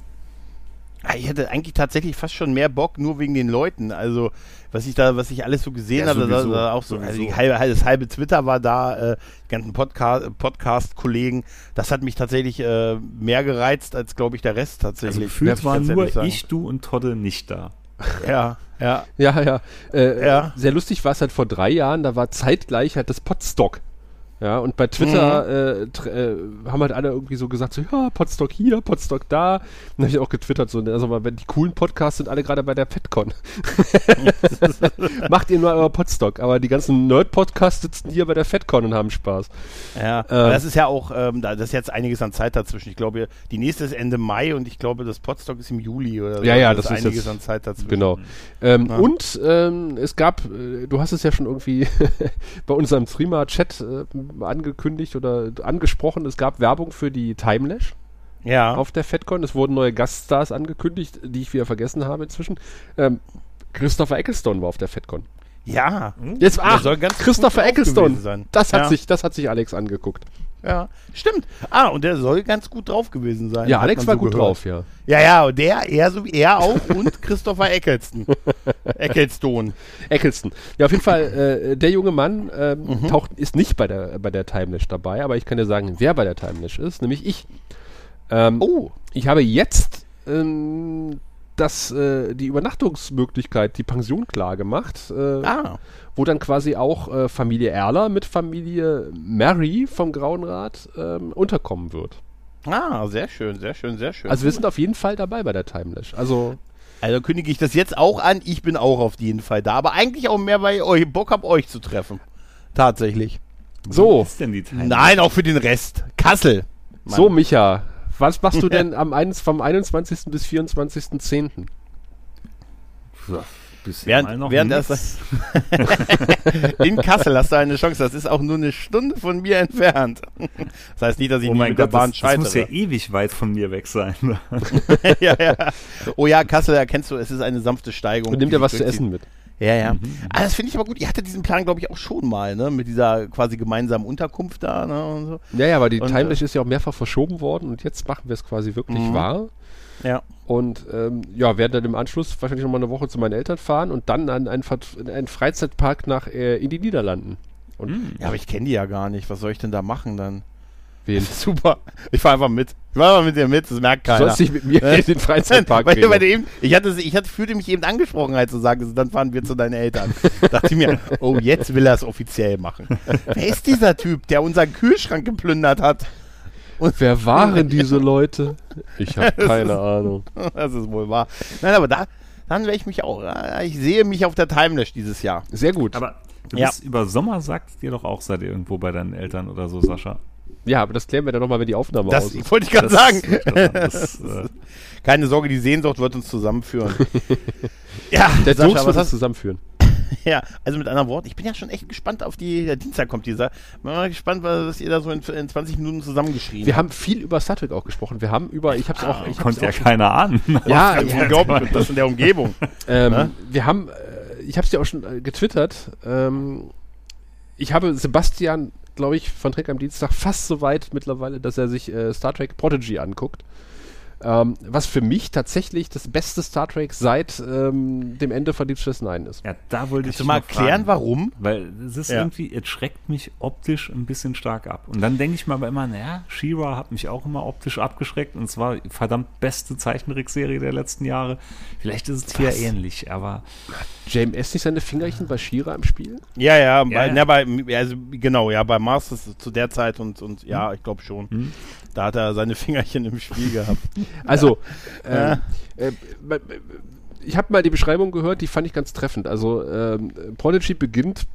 Ah, Ich hätte eigentlich tatsächlich fast schon mehr Bock, nur wegen den Leuten. Also, was ich da, was ich alles so gesehen Ja, habe, da, sowieso, da auch so, also sowieso. die halbe, das halbe Twitter war da, äh, die ganzen Podcast, Podcast-Kollegen. Das hat mich tatsächlich äh, mehr gereizt als, glaube ich, der Rest Also tatsächlich. gefühlt Muss waren nur sagen. ich, du und Todde nicht da. [laughs] Ja, ja. ja, ja. Äh, Ja. Sehr lustig war es halt vor drei Jahren, da war zeitgleich halt das Podstock. Ja, und bei Twitter äh, tr- äh, haben halt alle irgendwie so gesagt, so, ja, Podstock hier, Podstock da. Und dann habe ich auch getwittert, so, also mal, wenn die coolen Podcasts sind alle gerade bei der FedCon. [laughs] Macht ihr nur euer Podstock, aber die ganzen Nerd-Podcasts sitzen hier bei der FedCon und haben Spaß. Ja, aber das ist ja auch, ähm, da, das ist jetzt einiges an Zeit dazwischen. Ich glaube, die nächste ist Ende Mai und ich glaube, das Podstock ist im Juli oder so. Ja, ja, Also das ist einiges jetzt- an Zeit dazwischen. Genau. Ähm, Ja. Und ähm, es gab, äh, du hast es ja schon irgendwie [laughs] bei unserem Streamer-Chat äh, angekündigt oder angesprochen, es gab Werbung für die Timelash Ja. auf der FedCon. Es wurden neue Gaststars angekündigt, die ich wieder vergessen habe inzwischen. Ähm, Christopher Ecclestone war auf der FedCon. ja. Jetzt, Der ach, soll ganz Christopher Ecclestone. Das hat Ja. sich, das hat sich Alex angeguckt. Ja, stimmt. Ah, und der soll ganz gut drauf gewesen sein. Ja, Alex war so gut gehört. drauf, ja. Ja, ja, und der, er, so, er auch [laughs] und Christopher Eccleston. Ecclestone. Eccleston. Ja, auf jeden Fall, äh, der junge Mann ähm, Mhm. taucht, ist nicht bei der, bei der Timelash dabei, aber ich kann dir sagen, wer bei der Timelash ist, nämlich ich. Ähm, Oh, Ich habe jetzt ähm, das, äh, die Übernachtungsmöglichkeit, die Pension klar gemacht, äh, ah. wo dann quasi auch äh, Familie Erler mit Familie Mary vom Grauen Rat ähm, unterkommen wird. Ah, sehr schön, sehr schön, sehr schön. Also wir sind auf jeden Fall dabei bei der Timelash. Also Also kündige ich das jetzt auch an. Ich bin auch auf jeden Fall da. Aber eigentlich auch mehr, weil ich euch Bock habe, euch zu treffen. Tatsächlich. so, Was ist denn die Time? Nein, auch für den Rest. Kassel. Mann. so Micha, was machst du [laughs] denn am eins, vom 21. bis 24.10.? Ja, bisher Während, noch während das [laughs] in Kassel hast du eine Chance. Das ist auch nur eine Stunde von mir entfernt. Das heißt nicht, dass ich Oh mein mit der Gott, Bahn das, das muss ja scheitere. ewig weit von mir weg sein. [laughs] ja, ja. Oh ja, Kassel, erkennst du, es ist eine sanfte Steigung. Und nimm dir was zu essen mit. Ja, ja. Ah, das finde ich aber gut. Ihr hattet diesen Plan, glaube ich, auch schon mal, ne? Mit dieser quasi gemeinsamen Unterkunft da, ne? Und so. Ja, ja, aber die Und, Timelash ist ja auch mehrfach verschoben worden und jetzt machen wir es quasi wirklich Mhm. wahr. Ja. Und ähm, ja, werden dann im Anschluss wahrscheinlich nochmal eine Woche zu meinen Eltern fahren und dann an einen, einen Freizeitpark nach äh, in die Niederlanden. Und Ja, aber ich kenne die ja gar nicht. Was soll ich denn da machen dann? Wen? [laughs] Super. Ich fahre einfach mit. Ich fahre einfach mit dir mit, das merkt Du keiner. sollst dich mit mir in den Freizeitpark [laughs] weil, weil eben, ich, hatte, ich hatte, fühlte mich eben angesprochen, halt zu sagen, also dann fahren wir zu deinen Eltern. dachte ich mir, [laughs] oh, jetzt will er es offiziell machen. Wer ist dieser Typ, der unseren Kühlschrank geplündert hat? Wer waren diese Leute? Ich habe keine Ahnung. Das ist wohl wahr. Nein, aber da, dann werde ich mich auch, äh, ich sehe mich auf der Timelash dieses Jahr. Sehr gut. Aber du Ja. bist über Sommer, sagt dir doch auch, seid ihr irgendwo bei deinen Eltern oder so, Sascha. Ja, aber das klären wir dann nochmal, wenn die Aufnahme Das aus ist. [laughs] wollte ich gerade sagen. Das, [laughs] äh, Keine Sorge, die Sehnsucht wird uns zusammenführen. [laughs] ja, Der Sascha, Jungs was wird uns hast, zusammenführen. Ja, also mit anderen Worten, ich bin ja schon echt gespannt auf die, der Dienstag kommt dieser. Bin mal gespannt, was ihr da so in, in 20 Minuten zusammengeschrieben Wir haben viel über Star Trek auch gesprochen. Wir haben über, ich habe es auch, ich hab's konnte ja auch keiner ahnen. ja, ja, Unglaublich, das in der Umgebung. Ähm, Ne? Wir haben, äh, ich habe es dir auch schon äh, getwittert. Ähm, ich habe Sebastian, glaube ich, von Trek am Dienstag fast so weit mittlerweile, dass er sich äh, Star Trek Prodigy anguckt. Ähm, was für mich tatsächlich das beste Star Trek seit ähm, dem Ende von Deep Space Nine ist. Ja, da wollte Kannst ich mal erklären, warum? Weil es ist Ja. irgendwie, es schreckt mich optisch ein bisschen stark ab. Und dann denke ich mir aber immer, naja, She-Ra hat mich auch immer optisch abgeschreckt und zwar verdammt beste Zeichentrickserie der letzten Jahre. Vielleicht ist es hier Was? ähnlich, aber JMS nicht seine Fingerchen bei Shira im Spiel? Ja, ja, bei, ja. Na, bei, also, genau, ja, bei Masters zu der Zeit und, und ja, ich glaube schon. Hm. Da hat er seine [laughs] Fingerchen im Spiel gehabt. [laughs] Also, ähm, äh, äh, ich habe mal die Beschreibung gehört, die fand ich ganz treffend. Also, ähm, Prodigy beginnt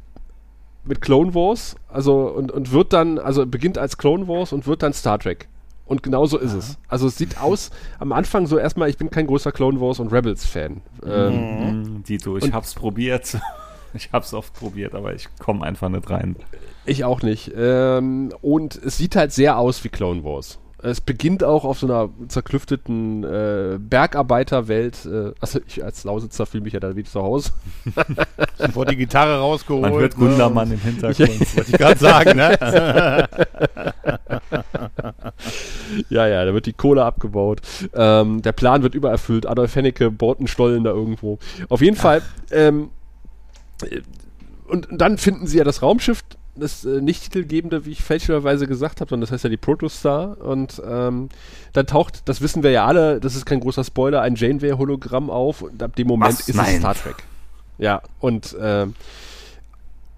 mit Clone Wars, also und, und wird dann, also beginnt als Clone Wars und wird dann Star Trek. Und genau so ist es. Also es sieht aus, am Anfang so erstmal, ich bin kein großer Clone Wars und Rebels-Fan. Ähm, Mhm. Dito, ich hab's probiert. [laughs] [laughs] Ich hab's oft probiert, aber ich komme einfach nicht rein. Ich auch nicht. Ähm, und es sieht halt sehr aus wie Clone Wars. Es beginnt auch auf so einer zerklüfteten äh, Bergarbeiterwelt. Äh, also ich als Lausitzer fühle mich ja da wie zu Hause. [laughs] Wurde die Gitarre rausgeholt. Man hört ne? Gundermann im Hintergrund. Wollte ich gerade sagen, ne? [laughs] Ja, ja, da wird die Kohle abgebaut. Ähm, der Plan wird übererfüllt. Adolf Hennecke baut einen Stollen da irgendwo. Auf jeden Fall. Ähm, äh, und dann finden sie ja das Raumschiff, das äh, nicht titelgebende, wie ich fälschlicherweise gesagt habe, sondern das heißt ja die Protostar. Und ähm, dann taucht, das wissen wir ja alle, das ist kein großer Spoiler, ein Janeway-Hologramm auf. Und ab dem Moment Was? ist Nein. es Star Trek. Ja, und, ähm,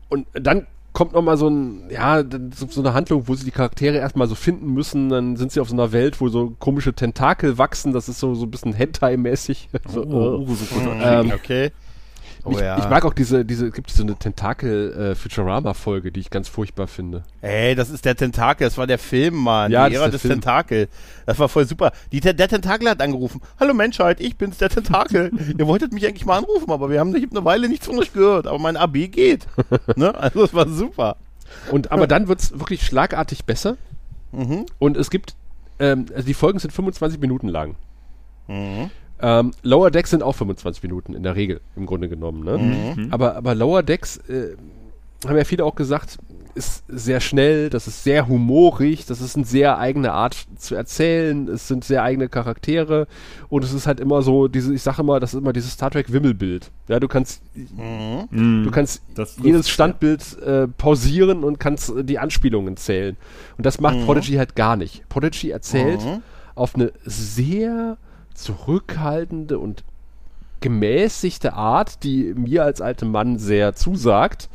und dann kommt noch mal so ein, ja, so, eine Handlung, wo sie die Charaktere erstmal so finden müssen, dann sind sie auf so einer Welt, wo so komische Tentakel wachsen, das ist so, so ein bisschen Hentai-mäßig. [laughs] so, Oh, äh. so gut. Ähm, okay. Oh ich, ja. ich mag auch diese, diese, gibt so eine Tentakel-Futurama-Folge, die ich ganz furchtbar finde. Ey, das ist der Tentakel, das war der Film, Mann. Ja, die das Ära ist der des Film. Tentakel. Das war voll super. Die, der Tentakel hat angerufen. Hallo Menschheit, ich bin's, der Tentakel. [laughs] Ihr wolltet mich eigentlich mal anrufen, aber wir haben nicht, eine Weile nichts von euch gehört. Aber mein AB geht. [laughs] ne? Also das war super. Und, aber dann wird's wirklich schlagartig besser. Mhm. Und es gibt, ähm, also die Folgen sind 25 Minuten lang. Mhm. Ähm, Lower Decks sind auch 25 Minuten in der Regel, im Grunde genommen. Ne? Mhm. Aber, aber Lower Decks, äh, haben ja viele auch gesagt, ist sehr schnell, das ist sehr humorig, das ist eine sehr eigene Art zu erzählen, es sind sehr eigene Charaktere und es ist halt immer so, diese, ich sage immer, das ist immer dieses Star Trek Wimmelbild. Ja, du kannst, Mhm. du kannst Das trifft's, jedes ja. Standbild äh, pausieren und kannst äh, die Anspielungen zählen. Und das macht Prodigy halt gar nicht. Prodigy erzählt Mhm. auf eine sehr zurückhaltende und gemäßigte Art, die mir als altem Mann sehr zusagt.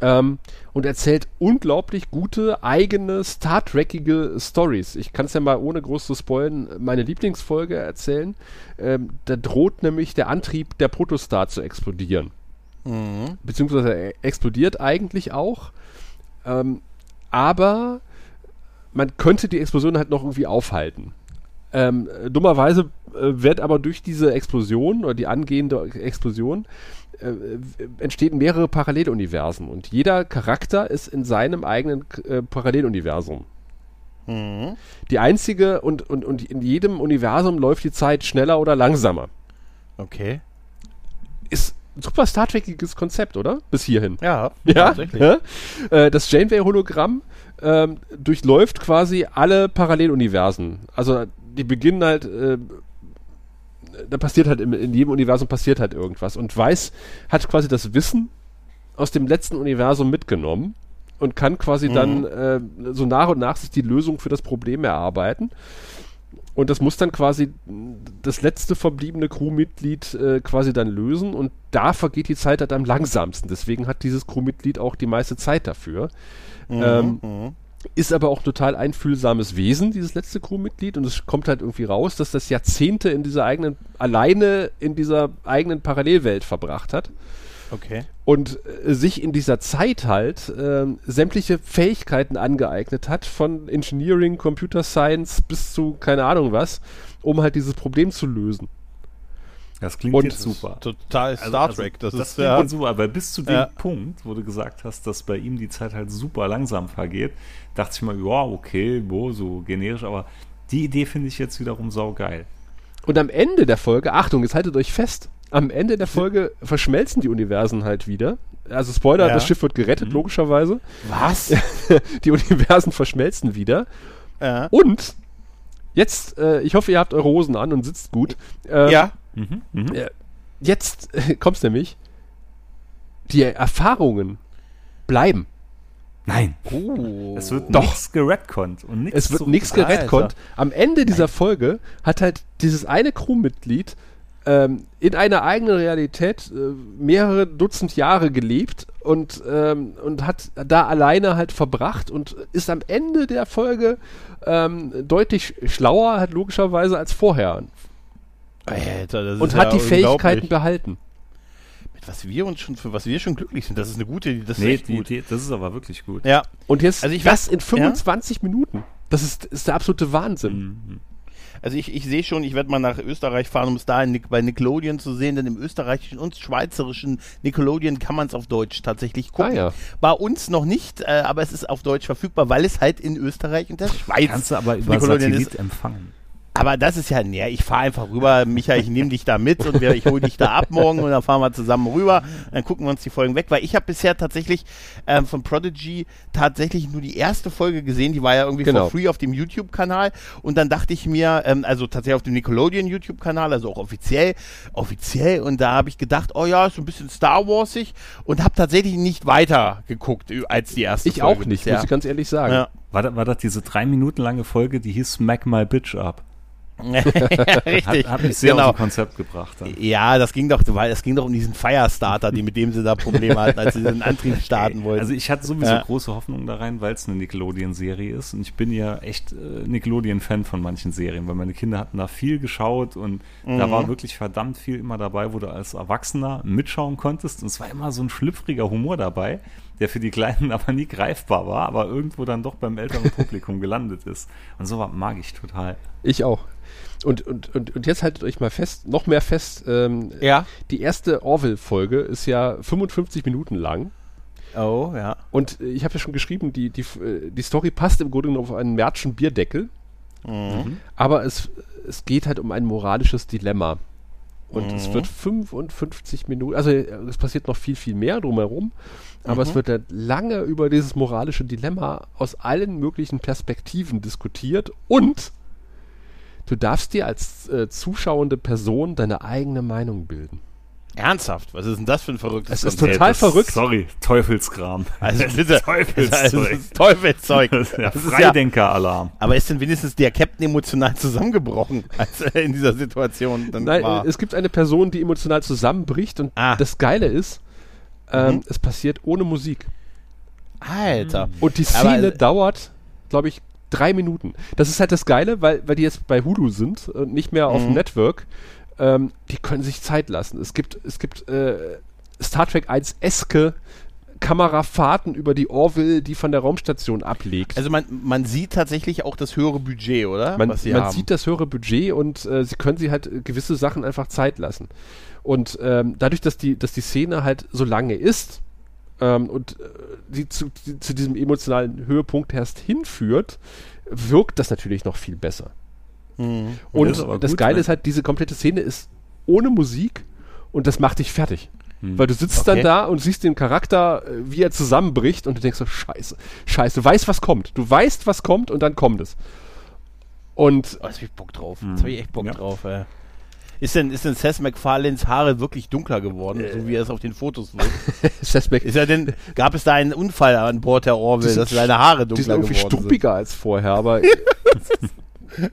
Ähm, und erzählt unglaublich gute, eigene, Star Trekige Stories. Ich kann es ja mal ohne groß zu spoilen, meine Lieblingsfolge erzählen. Ähm, da droht nämlich der Antrieb der Protostar zu explodieren. Mhm. Beziehungsweise er explodiert eigentlich auch. Ähm, aber man könnte die Explosion halt noch irgendwie aufhalten. Ähm, dummerweise wird aber durch diese Explosion oder die angehende Explosion äh, entstehen mehrere Paralleluniversen und jeder Charakter ist in seinem eigenen äh, Paralleluniversum. Mhm. Die einzige und, und, und in jedem Universum läuft die Zeit schneller oder langsamer. Okay. Ist ein super Star Trekiges Konzept, oder? Bis hierhin. Ja, Ja, tatsächlich. ja. Äh, das Janeway-Hologramm ähm, durchläuft quasi alle Paralleluniversen. Also die beginnen halt, äh, da passiert halt, im, in jedem Universum passiert halt irgendwas. Und Weiß hat quasi das Wissen aus dem letzten Universum mitgenommen und kann quasi dann äh, so nach und nach sich die Lösung für das Problem erarbeiten. Und das muss dann quasi das letzte verbliebene Crewmitglied äh, quasi dann lösen und da vergeht die Zeit halt am langsamsten. Deswegen hat dieses Crewmitglied auch die meiste Zeit dafür. Ähm, Mhm. Ist aber auch total einfühlsames Wesen, dieses letzte Crewmitglied. Und es kommt halt irgendwie raus, dass das Jahrzehnte in dieser eigenen, alleine in dieser eigenen Parallelwelt verbracht hat. Okay. Und äh, sich in dieser Zeit halt ähm, sämtliche Fähigkeiten angeeignet hat, von Engineering, Computer Science bis zu keine Ahnung was, um halt dieses Problem zu lösen. Das klingt Und- jetzt super. Total Star Also- Trek. Das, das ist klingt ja. super, aber bis zu dem Ja. Punkt, wo du gesagt hast, dass bei ihm die Zeit halt super langsam vergeht, dachte ich mal, ja, okay, wo, so generisch, aber die Idee finde ich jetzt wiederum saugeil. Und am Ende der Folge, Achtung, jetzt haltet euch fest, am Ende der Folge verschmelzen die Universen halt wieder. Also Spoiler, Ja. das Schiff wird gerettet, logischerweise. Was? [laughs] Die Universen verschmelzen wieder. ja. Und jetzt, äh, ich hoffe, ihr habt eure Hosen an und sitzt gut. Ähm, ja. Mhm, mhm. äh, Jetzt äh, [laughs] kommt's nämlich. Die Erfahrungen bleiben. Nein, Oh. es wird Doch. nichts geredconnt und nichts Es wird nichts geredconnt. Am Ende dieser Folge hat halt dieses eine Crewmitglied ähm, in einer eigenen Realität äh, mehrere Dutzend Jahre gelebt und, ähm, und hat da alleine halt verbracht und ist am Ende der Folge ähm, deutlich schlauer, halt logischerweise als vorher. Alter, das Und ist hat ja die Fähigkeiten behalten. Was wir uns schon, für was wir schon glücklich sind. Das ist eine gute, das ist Nee, die, gut. die, das ist aber wirklich gut. Ja, Und jetzt Also ich das weiß- in 25 Minuten. Das ist, ist der absolute Wahnsinn. Mhm. also ich, ich sehe schon, ich werde mal nach Österreich fahren, um es da in, bei Nickelodeon zu sehen, denn im österreichischen und schweizerischen Nickelodeon kann man es auf Deutsch tatsächlich gucken. Ah, ja. Bei uns noch nicht, äh, aber es ist auf Deutsch verfügbar, weil es halt in Österreich und der Schweiz Kannst du aber über Nickelodeon Satellit ist. empfangen. Aber das ist ja, nee, ich fahre einfach rüber, Micha, ich nehme dich da mit und wir, ich hole dich da ab morgen und dann fahren wir zusammen rüber. Dann gucken wir uns die Folgen weg, weil ich habe bisher tatsächlich ähm, von Prodigy tatsächlich nur die erste Folge gesehen, die war ja irgendwie Genau. for free auf dem YouTube-Kanal und dann dachte ich mir, ähm, also tatsächlich auf dem Nickelodeon YouTube-Kanal, also auch offiziell, offiziell und da habe ich gedacht, oh ja, ist so ein bisschen Star Warsig und habe tatsächlich nicht weiter geguckt als die erste Ich Folge auch nicht, bisher. muss ich ganz ehrlich sagen. Ja. War, das- war das diese drei Minuten lange Folge, die hieß Smack My Bitch Up? Hat, hat mich sehr genau. dem Konzept gebracht. Dann. Ja, das ging doch, weil es ging doch um diesen Firestarter, die, mit dem sie da Probleme hatten, als sie den Antrieb starten wollten. Also ich hatte sowieso Ja. große Hoffnung da rein, weil es eine Nickelodeon-Serie ist. Und ich bin ja echt äh, Nickelodeon-Fan von manchen Serien, weil meine Kinder hatten da viel geschaut und da Mhm. war wirklich verdammt viel immer dabei, wo du als Erwachsener mitschauen konntest. Und es war immer so ein schlüpfriger Humor dabei, der für die Kleinen [laughs] aber nie greifbar war, aber irgendwo dann doch beim älteren Publikum gelandet ist. Und sowas mag ich total. Ich auch. Und, und, und, und jetzt haltet euch mal fest, noch mehr fest, ähm, ja. die erste Orville-Folge ist ja 55 Minuten lang. Oh, ja. Und äh, ich habe ja schon geschrieben, die, die, äh, die Story passt im Grunde genommen auf einen Märtschen Bierdeckel. Mhm. Aber es, es geht halt um ein moralisches Dilemma. Und es Mhm. wird 55 Minuten, also äh, es passiert noch viel, viel mehr drumherum, aber Mhm. es wird halt lange über dieses moralische Dilemma aus allen möglichen Perspektiven diskutiert und du darfst dir als äh, zuschauende Person deine eigene Meinung bilden. Ernsthaft? Was ist denn das für ein verrücktes Es ist Konzept? total verrückt. Sorry, Teufelskram. Also bitte. Teufelszeug. Also, das ist Teufelszeug. Das ist ja Freidenker-Alarm. aber ist denn wenigstens der Captain emotional zusammengebrochen [laughs] als er in dieser Situation dann Nein, war? äh, es gibt eine Person, die emotional zusammenbricht und Ah. das Geile ist, ähm, Mhm. es passiert ohne Musik. Alter. Und die Aber- Szene dauert, glaube ich, drei Minuten. Das ist halt das Geile, weil, weil die jetzt bei Hulu sind und nicht mehr auf dem Mhm. Network. Ähm, die können sich Zeit lassen. Es gibt, es gibt äh, Star Trek 1 eske Kamerafahrten über die Orville, die von der Raumstation ablegt. Also man, man sieht tatsächlich auch das höhere Budget, oder? man Was sie man haben. sieht das höhere Budget und äh, sie können sich halt gewisse Sachen einfach Zeit lassen. Und ähm, dadurch, dass die, dass die Szene halt so lange ist ähm, und äh, die zu, die, zu diesem emotionalen Höhepunkt erst hinführt, wirkt das natürlich noch viel besser. Mhm. Und Das gut, Geile ne? ist halt, diese komplette Szene ist ohne Musik und das macht dich fertig. Hm. Weil du sitzt Okay. dann da und siehst den Charakter, äh, wie er zusammenbricht und du denkst so, scheiße, scheiße, du weißt, was kommt. Du weißt, was kommt und dann kommt es. Und Oh, jetzt hab ich Bock drauf. Mhm. Jetzt hab ich echt Bock Ja. drauf, ey. Ist denn, ist denn Seth MacFarlanes Haare wirklich dunkler geworden, so wie er es auf den Fotos wirkt? [laughs] Seth Mac- Ist ja denn, gab es da einen Unfall an Bord Die sind dass seine Haare die sind dunkler irgendwie geworden struppiger als vorher, aber sind? [laughs]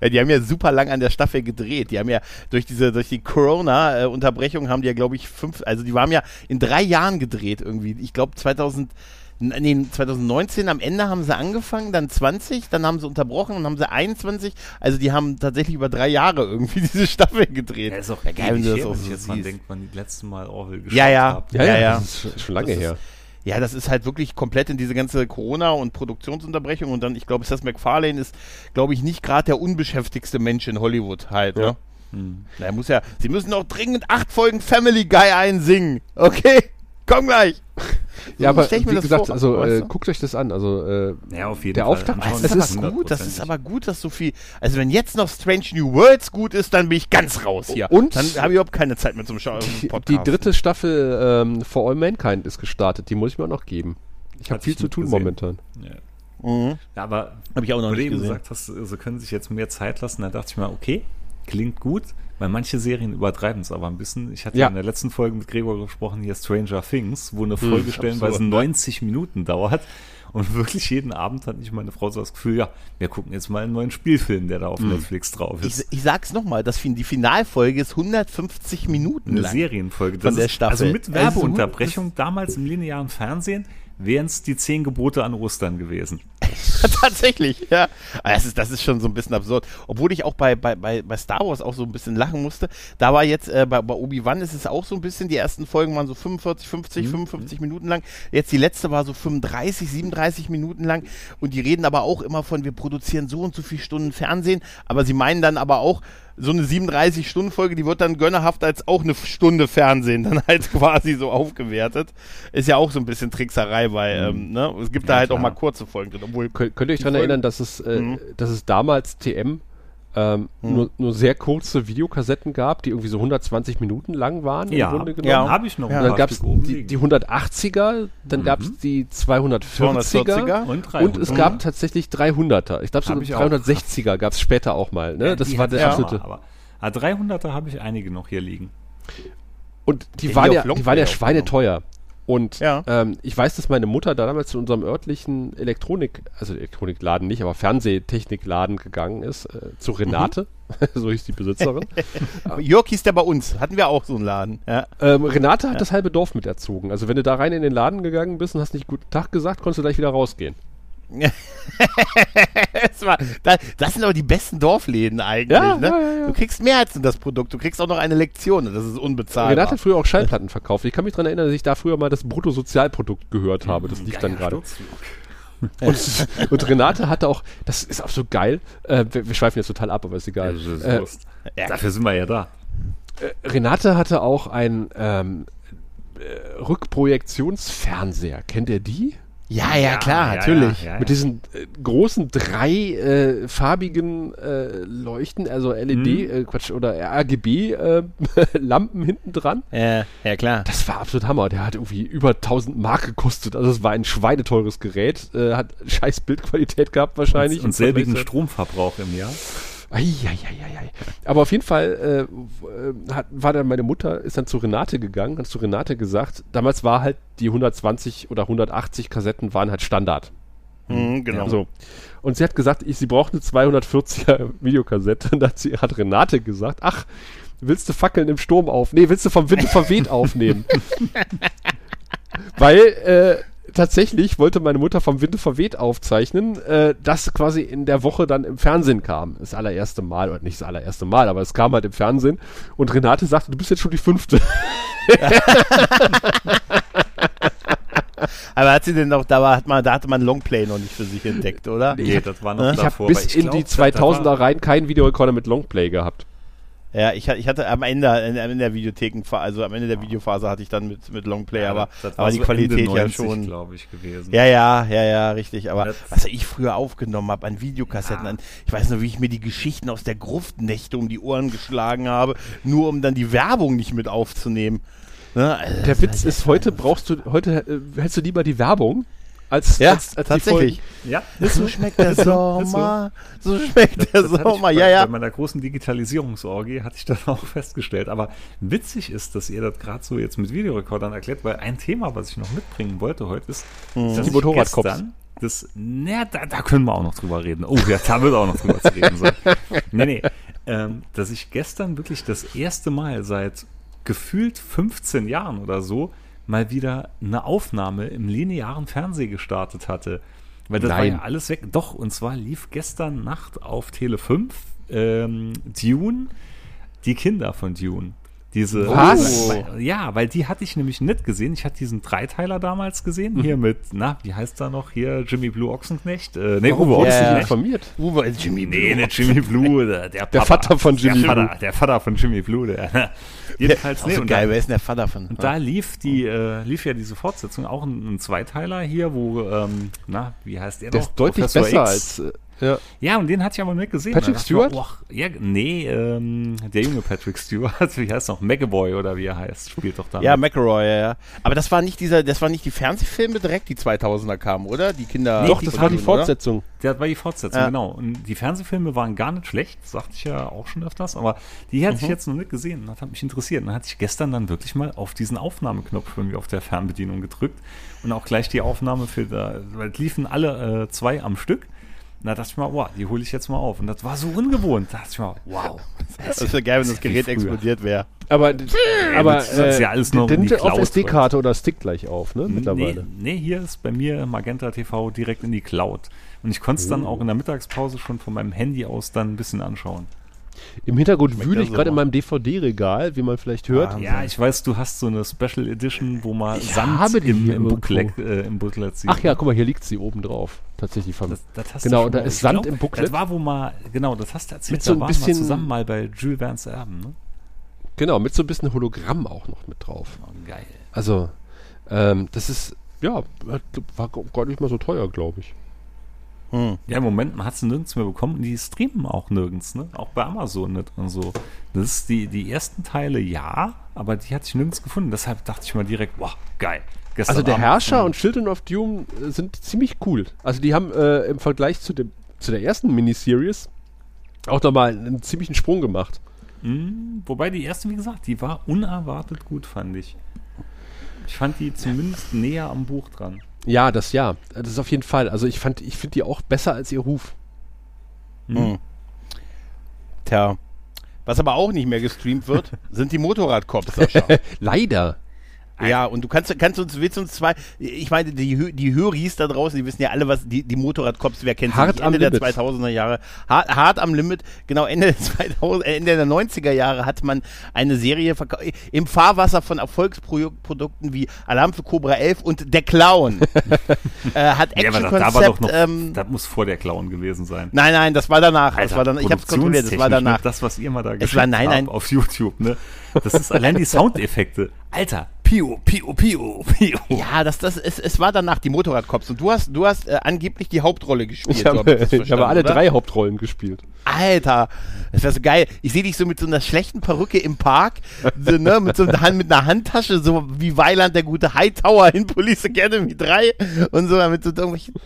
Ja, die haben ja super lang an der Staffel gedreht. Die haben ja durch diese, durch die Corona-Unterbrechung haben die ja, glaube ich, fünf, also die haben ja in drei Jahren gedreht irgendwie. Ich glaube 2000, nee, 2019 am Ende haben sie angefangen, dann 20, dann haben sie unterbrochen, dann haben sie 21. Also die haben tatsächlich über drei Jahre irgendwie [laughs] diese Staffel gedreht. Ja, ist auch Ja, geil, wenn du das auch so jetzt mal siehst. denkt, wann die letzte Mal Orwell geschaut Ja, ja. ja, ja, Ja, das ist schon lange Das ist- her. Ja, das ist halt wirklich komplett in diese ganze Corona- und Produktionsunterbrechung und dann, ich glaube, Seth MacFarlane ist, glaube ich, nicht gerade der unbeschäftigste Mensch in Hollywood halt, Ja. ne? Hm. Na, Er muss ja, sie müssen doch dringend acht Folgen Family Guy einsingen. Okay, komm gleich. So Ja, aber ich mir wie gesagt, vor, also äh, guckt euch das an. Also äh, Ja, auf jeden Der Fall. Auftakt- das es ist ist gut, das ist 100%. aber gut, dass so viel. Also wenn jetzt noch Strange New Worlds gut ist, dann bin ich ganz raus hier. Und- dann habe ich überhaupt keine Zeit mehr zum Schauen. die, Podcast. die dritte Staffel ähm, For All Mankind ist gestartet. Die muss ich mir auch noch geben. Ich habe viel ich zu tun gesehen. momentan. Ja. Mhm. Ja, aber Habe ich auch noch nicht gesehen. gesagt hast, sie können sich jetzt mehr Zeit lassen, da dachte ich mir, okay, klingt gut, weil manche Serien übertreiben es aber ein bisschen. Ich hatte ja. In der letzten Folge mit Gregor gesprochen, hier Stranger Things, wo eine Folge stellenweise absurd, ne? 90 Minuten dauert. Und [laughs] wirklich jeden Abend hatte ich meine Frau so das Gefühl, ja, wir gucken jetzt mal einen neuen Spielfilm, der da auf Netflix drauf ist. Ich, ich sag's nochmal, das, die Finalfolge ist 150 Minuten eine lang. Serienfolge. Von der ist, Staffel. Also mit Also Werbeunterbrechung damals im linearen Fernsehen wären es die zehn Gebote an Ostern gewesen. [laughs] Tatsächlich, ja. Das ist, das ist schon so ein bisschen absurd. Obwohl ich auch bei, bei, bei, Star Wars auch so ein bisschen lachen musste. Da war jetzt, äh, bei, bei Obi-Wan ist es auch so ein bisschen, die ersten Folgen waren so 45, 50, 55 Minuten lang. Jetzt die letzte war so 35, 37 Minuten lang. Und die reden aber auch immer von, wir produzieren so und so viele Stunden Fernsehen. Aber sie meinen dann aber auch, so eine 37-Stunden-Folge, die wird dann gönnerhaft als auch eine Stunde Fernsehen dann halt [laughs] quasi so aufgewertet. Ist ja auch so ein bisschen Trickserei, weil ähm, ne? es gibt da Ja, halt auch klar. mal kurze Folgen drin. Obwohl, Könnt, könnt ihr euch daran erinnern, dass es, äh, Mhm. dass es damals TM ähm, nur, nur sehr kurze Videokassetten gab, die irgendwie so 120 Minuten lang waren Ja, im Grunde genommen? Ja. habe ich noch ein dann gab es die, die 180er, dann gab es die 240er, 240er. und, und es 300. gab tatsächlich 300er. Ich glaube, so Hab eine ich auch. 360er gab es später auch mal. Ne? Ja, das war der absolute. mal, Aber ah, 300er habe ich einige noch hier liegen. Und die Die waren ja, die waren ja schweineteuer. Und Ja. ähm, ich weiß, dass meine Mutter da damals zu unserem örtlichen Elektronik, also Elektronikladen nicht, aber Fernsehtechnikladen gegangen ist, äh, zu Renate, [laughs] so hieß die Besitzerin. [laughs] Jörg hieß der bei uns. Hatten wir auch so einen Laden. Ja. ähm, Renate hat das halbe Dorf miterzogen. Also wenn du da rein in den Laden gegangen bist und hast nicht guten Tag gesagt, konntest du gleich wieder rausgehen. [laughs] das, war, das, das sind aber die besten Dorfläden eigentlich. Ja, ne? ja, ja, ja. Du kriegst mehr als nur das Produkt. Du kriegst auch noch eine Lektion. und Das ist unbezahlbar. Renate hat früher auch Schallplatten verkauft. Ich kann mich daran erinnern, dass ich da früher mal das Bruttosozialprodukt gehört habe. Das lief dann gerade. [laughs] Und, und Renate hatte auch, das ist auch so geil, äh, wir, wir schweifen jetzt total ab, aber ist egal. Ist äh. Dafür sind wir ja da. Renate hatte auch ein ähm, äh, Rückprojektionsfernseher. Kennt ihr die? Ja, ja, klar, natürlich. Ja, ja. Mit diesen äh, großen drei äh, farbigen äh, Leuchten, also LED, äh, Quatsch, oder RGB äh, [laughs] Lampen hinten dran. Ja, ja, klar. Das war absolut Hammer. Der hat irgendwie über 1000 Mark gekostet. Also es war ein schweineteures Gerät. Äh, hat scheiß Bildqualität gehabt wahrscheinlich. und im selbigen Stromverbrauch im Jahr. Eieieiei. Aber auf jeden Fall äh, äh, hat, war dann meine Mutter, ist dann zu Renate gegangen, hat zu Renate gesagt, damals war halt die 120 oder 180 Kassetten waren halt Standard. Mhm, genau. So. Und sie hat gesagt, ich, sie braucht eine 240er [laughs] Videokassette. Und hat, sie, hat Renate gesagt, ach, willst du Fackeln im Sturm auf? Nee, willst du vom Wind verweht aufnehmen? [laughs] Weil äh, tatsächlich wollte meine Mutter vom Winde verweht aufzeichnen, äh, das quasi in der Woche dann im Fernsehen kam. Das allererste Mal, oder nicht das allererste Mal, aber es kam halt im Fernsehen. Und Renate sagte, du bist jetzt schon die fünfte. [laughs] Aber hat sie denn noch, da, war, hat man, da hatte man Longplay noch nicht für sich entdeckt, oder? Nee, das war noch? Ich habe davor. bis aber ich in glaub, die da- da 2000er war- rein keinen Videorekorder mit Longplay gehabt. Ja, ich, hatte- ich hatte am Ende, in, in der Videotheken, also am Ende der Videophase hatte ich dann mit, mit Longplay, Ja, aber, aber die so Qualität Ende ja 90, schon. glaube ich, gewesen. Ja, ja, ja, ja, richtig. Aber was ich früher aufgenommen habe an Videokassetten, Ja. an, ich weiß noch, wie ich mir die Geschichten aus der Gruftnächte um die Ohren geschlagen habe, nur um dann die Werbung nicht mit aufzunehmen. Ne? Also, Der Witz ist, heute brauchst du, heute äh, hältst du lieber die Werbung als, ja, als, als tatsächlich. Ja, So schmeckt der [laughs] so, Sommer, so schmeckt der Das ich Sommer, bei, ja, ja. Bei meiner großen Digitalisierungsorgie hatte ich das [laughs] auch festgestellt. Aber witzig ist, dass ihr das gerade so jetzt mit Videorekordern erklärt, weil ein Thema, was ich noch mitbringen wollte heute, ist, Mhm. dass Die gestern Das, ne, da, da können wir auch noch drüber reden. Oh, ja, da wird auch noch drüber zu reden sein. [laughs] Nee, nee. Ähm, dass ich gestern wirklich das erste Mal seit gefühlt 15 Jahren oder so mal wieder eine Aufnahme im linearen Fernsehen gestartet hatte. Weil das war Nein. ja alles weg. Doch, und zwar lief gestern Nacht auf Tele 5 ähm, Dune, die Kinder von Dune. Diese, Was? Weil- Ja, weil die hatte ich nämlich nicht gesehen. Ich hatte diesen Dreiteiler damals gesehen. Hier mit, na, wie heißt er noch? Hier Jimmy Blue Ochsenknecht. Äh, nee, Warum Uwe nicht Ochsenknecht. informiert? Uwe ist Jimmy Nee, nicht Jimmy Blue, der, der, Der. Vater von Jimmy der Vater, Blue. Der Vater von Jimmy Blue, der. Jedenfalls, Auch nee, so und geil, da- wer ist denn der Vater von? und da lief die, äh, lief ja diese Fortsetzung, auch ein, ein Zweiteiler hier, wo, ähm, na, wie heißt der Der noch? ist deutlich Professor besser X. als. Äh, Ja. Ja, und den hatte ich aber nicht gesehen. Patrick ich mir, Stewart? oh, ja, nee, ähm, der junge Patrick Stewart, [laughs] wie heißt er noch? McAvoy oder wie er heißt, spielt doch da. Ja. McElroy, ja, ja. Aber das war nicht dieser, das waren nicht die Fernsehfilme direkt, die 2000er kamen, oder? Die Kinder. Doch, das war die oder? Fortsetzung. Der war die Fortsetzung, Ja. genau. Und die Fernsehfilme waren gar nicht schlecht, sagte ich ja auch schon öfters, aber die hatte ich jetzt noch nicht gesehen das hat mich interessiert. Und dann hatte ich gestern dann wirklich mal auf diesen Aufnahmeknopf irgendwie auf der Fernbedienung gedrückt und auch gleich die Aufnahme für da, weil es liefen alle äh, zwei am Stück. Da dachte ich mal, wow, die hole ich jetzt mal auf. Und das war so ungewohnt. Da dachte ich mal, wow. Das wäre geil, wenn das Gerät explodiert wäre. Aber, aber das ist ja alles noch die nimmt auf SD-Karte oder Stick gleich auf, ne? Mittlerweile. Nee, nee, hier ist bei mir Magenta TV direkt in die Cloud. Und ich konnte es dann Oh. auch in der Mittagspause schon von meinem Handy aus dann ein bisschen anschauen. Im Hintergrund Schmeckt wühle ich gerade in meinem DVD-regal, wie man vielleicht hört. Ah, Ja, ich weiß, du hast so eine Special Edition, wo man Ich Sand habe die im, im. Booklet, äh, im Booklet sieht. Ach ja, guck mal, hier liegt sie oben drauf. Tatsächlich vom. Das, das hast Genau, du da ist Sand glaub, im Booklet. Das war, wo mal, genau, das hast du erzählt, Mit so ein bisschen- zusammen mal bei Jules Verne's Erben, ne? genau, mit so ein bisschen Hologramm auch noch mit drauf. Oh, geil. Also, ähm, das ist, ja, war gar nicht mal so teuer, glaube ich. Hm. Ja, im Moment, man hat sie nirgends mehr bekommen und die streamen auch nirgends, ne? Auch bei Amazon nicht und so. Das ist die, die ersten Teile ja, aber die hatte ich nirgends gefunden. Deshalb dachte ich mal direkt, wow, geil. Gestern Also der Abend Herrscher und Children of Doom äh, sind ziemlich cool. Also die haben äh, im Vergleich zu, dem, zu der ersten Miniseries auch nochmal einen ziemlichen Sprung gemacht. Mhm, wobei die erste, wie gesagt, die war unerwartet gut, fand ich. Ich fand die zumindest näher am Buch dran. Ja, das ja. Das ist auf jeden Fall. Also ich fand, ich finde die auch besser als ihr Ruf. Hm. Tja. Was aber auch nicht mehr gestreamt wird, [laughs] sind die Motorradcops, Sascha. Leider. Ja, und du kannst, kannst uns, willst uns zwei, ich meine, die, die Höris da draußen, die wissen ja alle, was die, die Motorradcops, wer kennt sie Hart nicht? am Ende der Limit. 2000er Jahre, hart, hart am Limit, genau, Ende der 2000, äh, Ende der 90er Jahre hat man eine Serie im Fahrwasser von Erfolgsprodukten wie Alarm für Cobra 11 und Der Clown. [laughs] äh, hat Ja, Action da, da war doch noch, ähm, das muss vor der Clown gewesen sein. Nein, nein, das war danach. das Alter, war dann, ich hab's kontrolliert, das war produktionstechnisch, danach. ne, Das, was ihr mal da Es war- nein, habt nein. auf YouTube, ne? Das ist allein die Soundeffekte. Alter, Pio, Pio, Pio, Pio. Ja, das, das, es, es war danach die Motorradcops und du hast, du hast äh, angeblich die Hauptrolle gespielt. Ich so habe, hab das [laughs] ich habe alle oder? drei Hauptrollen gespielt. Alter, das wäre so geil. Ich sehe dich so mit so einer schlechten Perücke im Park, so, ne, mit so einer, Hand- mit einer Handtasche, so wie Weiland der gute Hightower in Police Academy 3 und so damit so.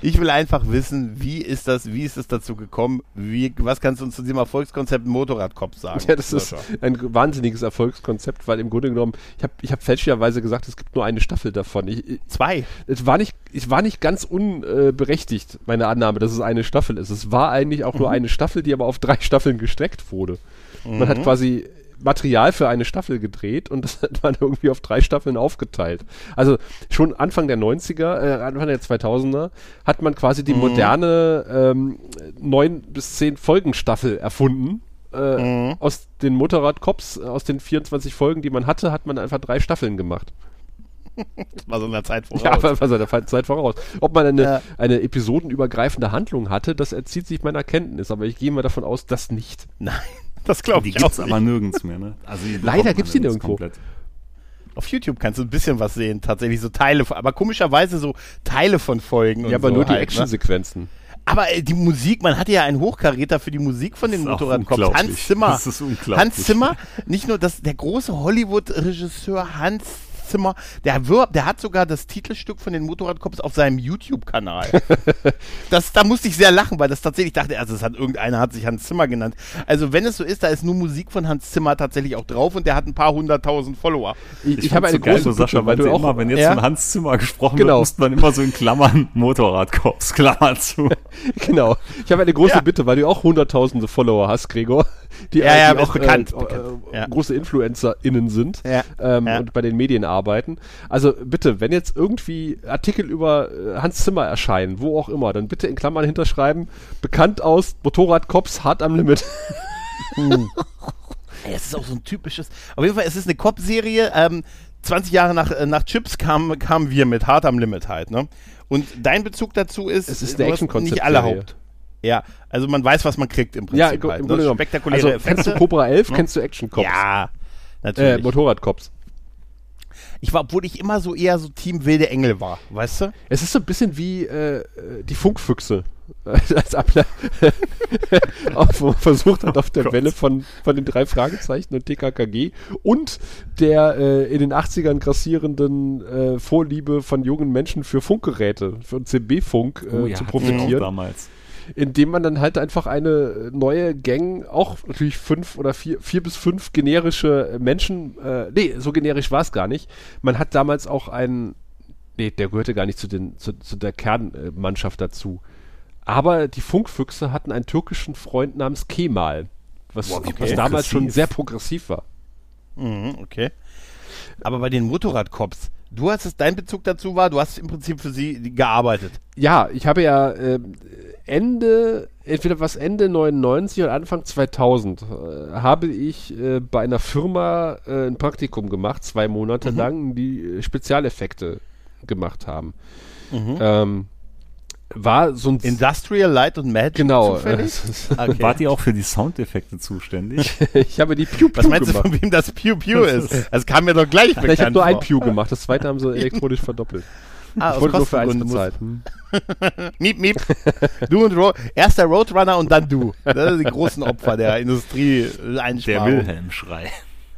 Ich will einfach wissen, wie ist das, wie ist es dazu gekommen? Wie, was kannst du uns zu diesem Erfolgskonzept Motorradcops sagen? Ja, das ist ein wahnsinniges Erfolgskonzept, weil im Grunde genommen, ich habe ich hab fälschlicherweise gesagt, es gibt nur eine Staffel davon. Ich, ich, zwei. es war nicht, ich war nicht ganz unberechtigt, meine Annahme, dass es eine Staffel ist. Es war eigentlich auch nur eine Staffel, die aber auf drei Staffeln gestreckt wurde. Man hat quasi Material für eine Staffel gedreht und [laughs] das hat man irgendwie auf drei Staffeln aufgeteilt. Also schon Anfang der 90er, äh, Anfang der 2000er hat man quasi die moderne ähm, neun bis zehn Folgen Staffel erfunden. Äh, Aus den Motorrad-Cops, aus den 24 Folgen, die man hatte, hat man einfach drei Staffeln gemacht. Das war so eine Zeit voraus. Ja, [laughs] aber war seiner Fall- Zeit voraus. Ob man eine, Ja. eine episodenübergreifende Handlung hatte, das erzieht sich meiner Kenntnis, aber ich gehe mal davon aus, dass nicht. Nein, [laughs] das glaube Die ich gibt's auch aber nicht. nirgends mehr, ne? Also die [laughs] Leider gibt's die nirgendwo. komplett. Auf YouTube kannst du ein bisschen was sehen, tatsächlich so Teile, von- aber komischerweise so Teile von Folgen. und Ja, aber so nur die halt, ne? Actionsequenzen. Aber äh, die Musik, man hatte ja einen Hochkaräter für die Musik von den Motorradcops. Hans Zimmer. Das ist unglaublich. Hans Zimmer, nicht nur das, der große Hollywood-Regisseur Hans Zimmer, der, wirbt, der hat sogar das Titelstück von den Motorradcops auf seinem YouTube-Kanal. [laughs] das, da musste ich sehr lachen, weil das tatsächlich dachte, also es hat irgendeiner hat sich Hans Zimmer genannt. Also wenn es so ist, da ist nur Musik von Hans Zimmer tatsächlich auch drauf und der hat ein paar hunderttausend Follower. Ich, Ich, ich habe eine so geil, große so, Sascha, Bitte, weil du auch immer, wenn jetzt Ja? von Hans Zimmer gesprochen Genau. wird, muss man immer so in Klammern [laughs] Motorradkorps, Klammer zu. [laughs] genau. Ich habe eine große Ja. Bitte, weil du auch hunderttausende Follower hast, Gregor. Die, Ja, ja, die ist bekannt, äh, bekannt. Äh, Ja. große InfluencerInnen sind Ja. Ähm, Ja. und bei den Medien arbeiten. Also bitte, wenn jetzt irgendwie Artikel über äh, Hans Zimmer erscheinen, wo auch immer, dann bitte in Klammern hinterschreiben, bekannt aus Motorradcops hart am Limit. [laughs] Ey, Es ist auch so ein typisches. Auf jeden Fall, es ist eine Cop-Serie. Ähm, 20 Jahre nach, äh, nach Chips kamen kamen wir mit Hard am Limit halt, ne? Und dein Bezug dazu ist, Es ist eine Action-Konzeptserie. nicht alle Haupt. Ja, also man weiß, was man kriegt im Ja, Prinzip im halt. Grunde ne? Spektakuläre Also kennst du Effekte. Cobra 11, Ja. kennst du Action Cops? Ja, Äh, natürlich. Motorradcops. Ich war, obwohl ich immer so eher so Team Wilde Engel war, weißt du? Es ist so ein bisschen wie äh, äh, die Funkfüchse. [laughs] als [laughs] man versucht hat, auf der Welle von, von den drei Fragezeichen und TKKG und der äh, in den 80ern grassierenden äh, Vorliebe von jungen Menschen für Funkgeräte, für CB-Funk äh, Oh ja, zu profitieren damals. Indem man dann halt einfach eine neue Gang, auch natürlich fünf oder vier, vier bis fünf generische Menschen, äh, nee, so generisch war es gar nicht. Man hat damals auch einen, nee, der gehörte gar nicht zu, den, zu, zu der Kernmannschaft dazu. Aber die Funkfüchse hatten einen türkischen Freund namens Kemal, was, Boah, wie was damals schon sehr progressiv war. Mhm, okay. Aber bei den Motorradcops, du hast es, dein Bezug dazu war, du hast im Prinzip für sie gearbeitet. Ja, ich habe ja ähm, Ende, entweder was Ende 99 oder Anfang 2000, äh, habe ich äh, bei einer Firma äh, ein Praktikum gemacht, zwei Monate Mhm. lang, die äh, Spezialeffekte gemacht haben. Mhm. Ähm, war so ein Industrial Light und Magic genau. zufällig? [laughs] Okay. Wart ihr auch für die Soundeffekte zuständig? [laughs] ich habe die Pew Pew Was meinst du, gemacht. von wem das Pew Pew ist? Das kam mir doch gleich ich habe bekannt nur ein. Pew gemacht, das zweite haben sie [laughs] elektronisch verdoppelt. Ah, ich wollte nur für eins bezahlt. Hm. Miep, miep. Du und Ro erst der Roadrunner und dann du. Das sind die großen Opfer der Industrie Der. Wilhelm-Schrei.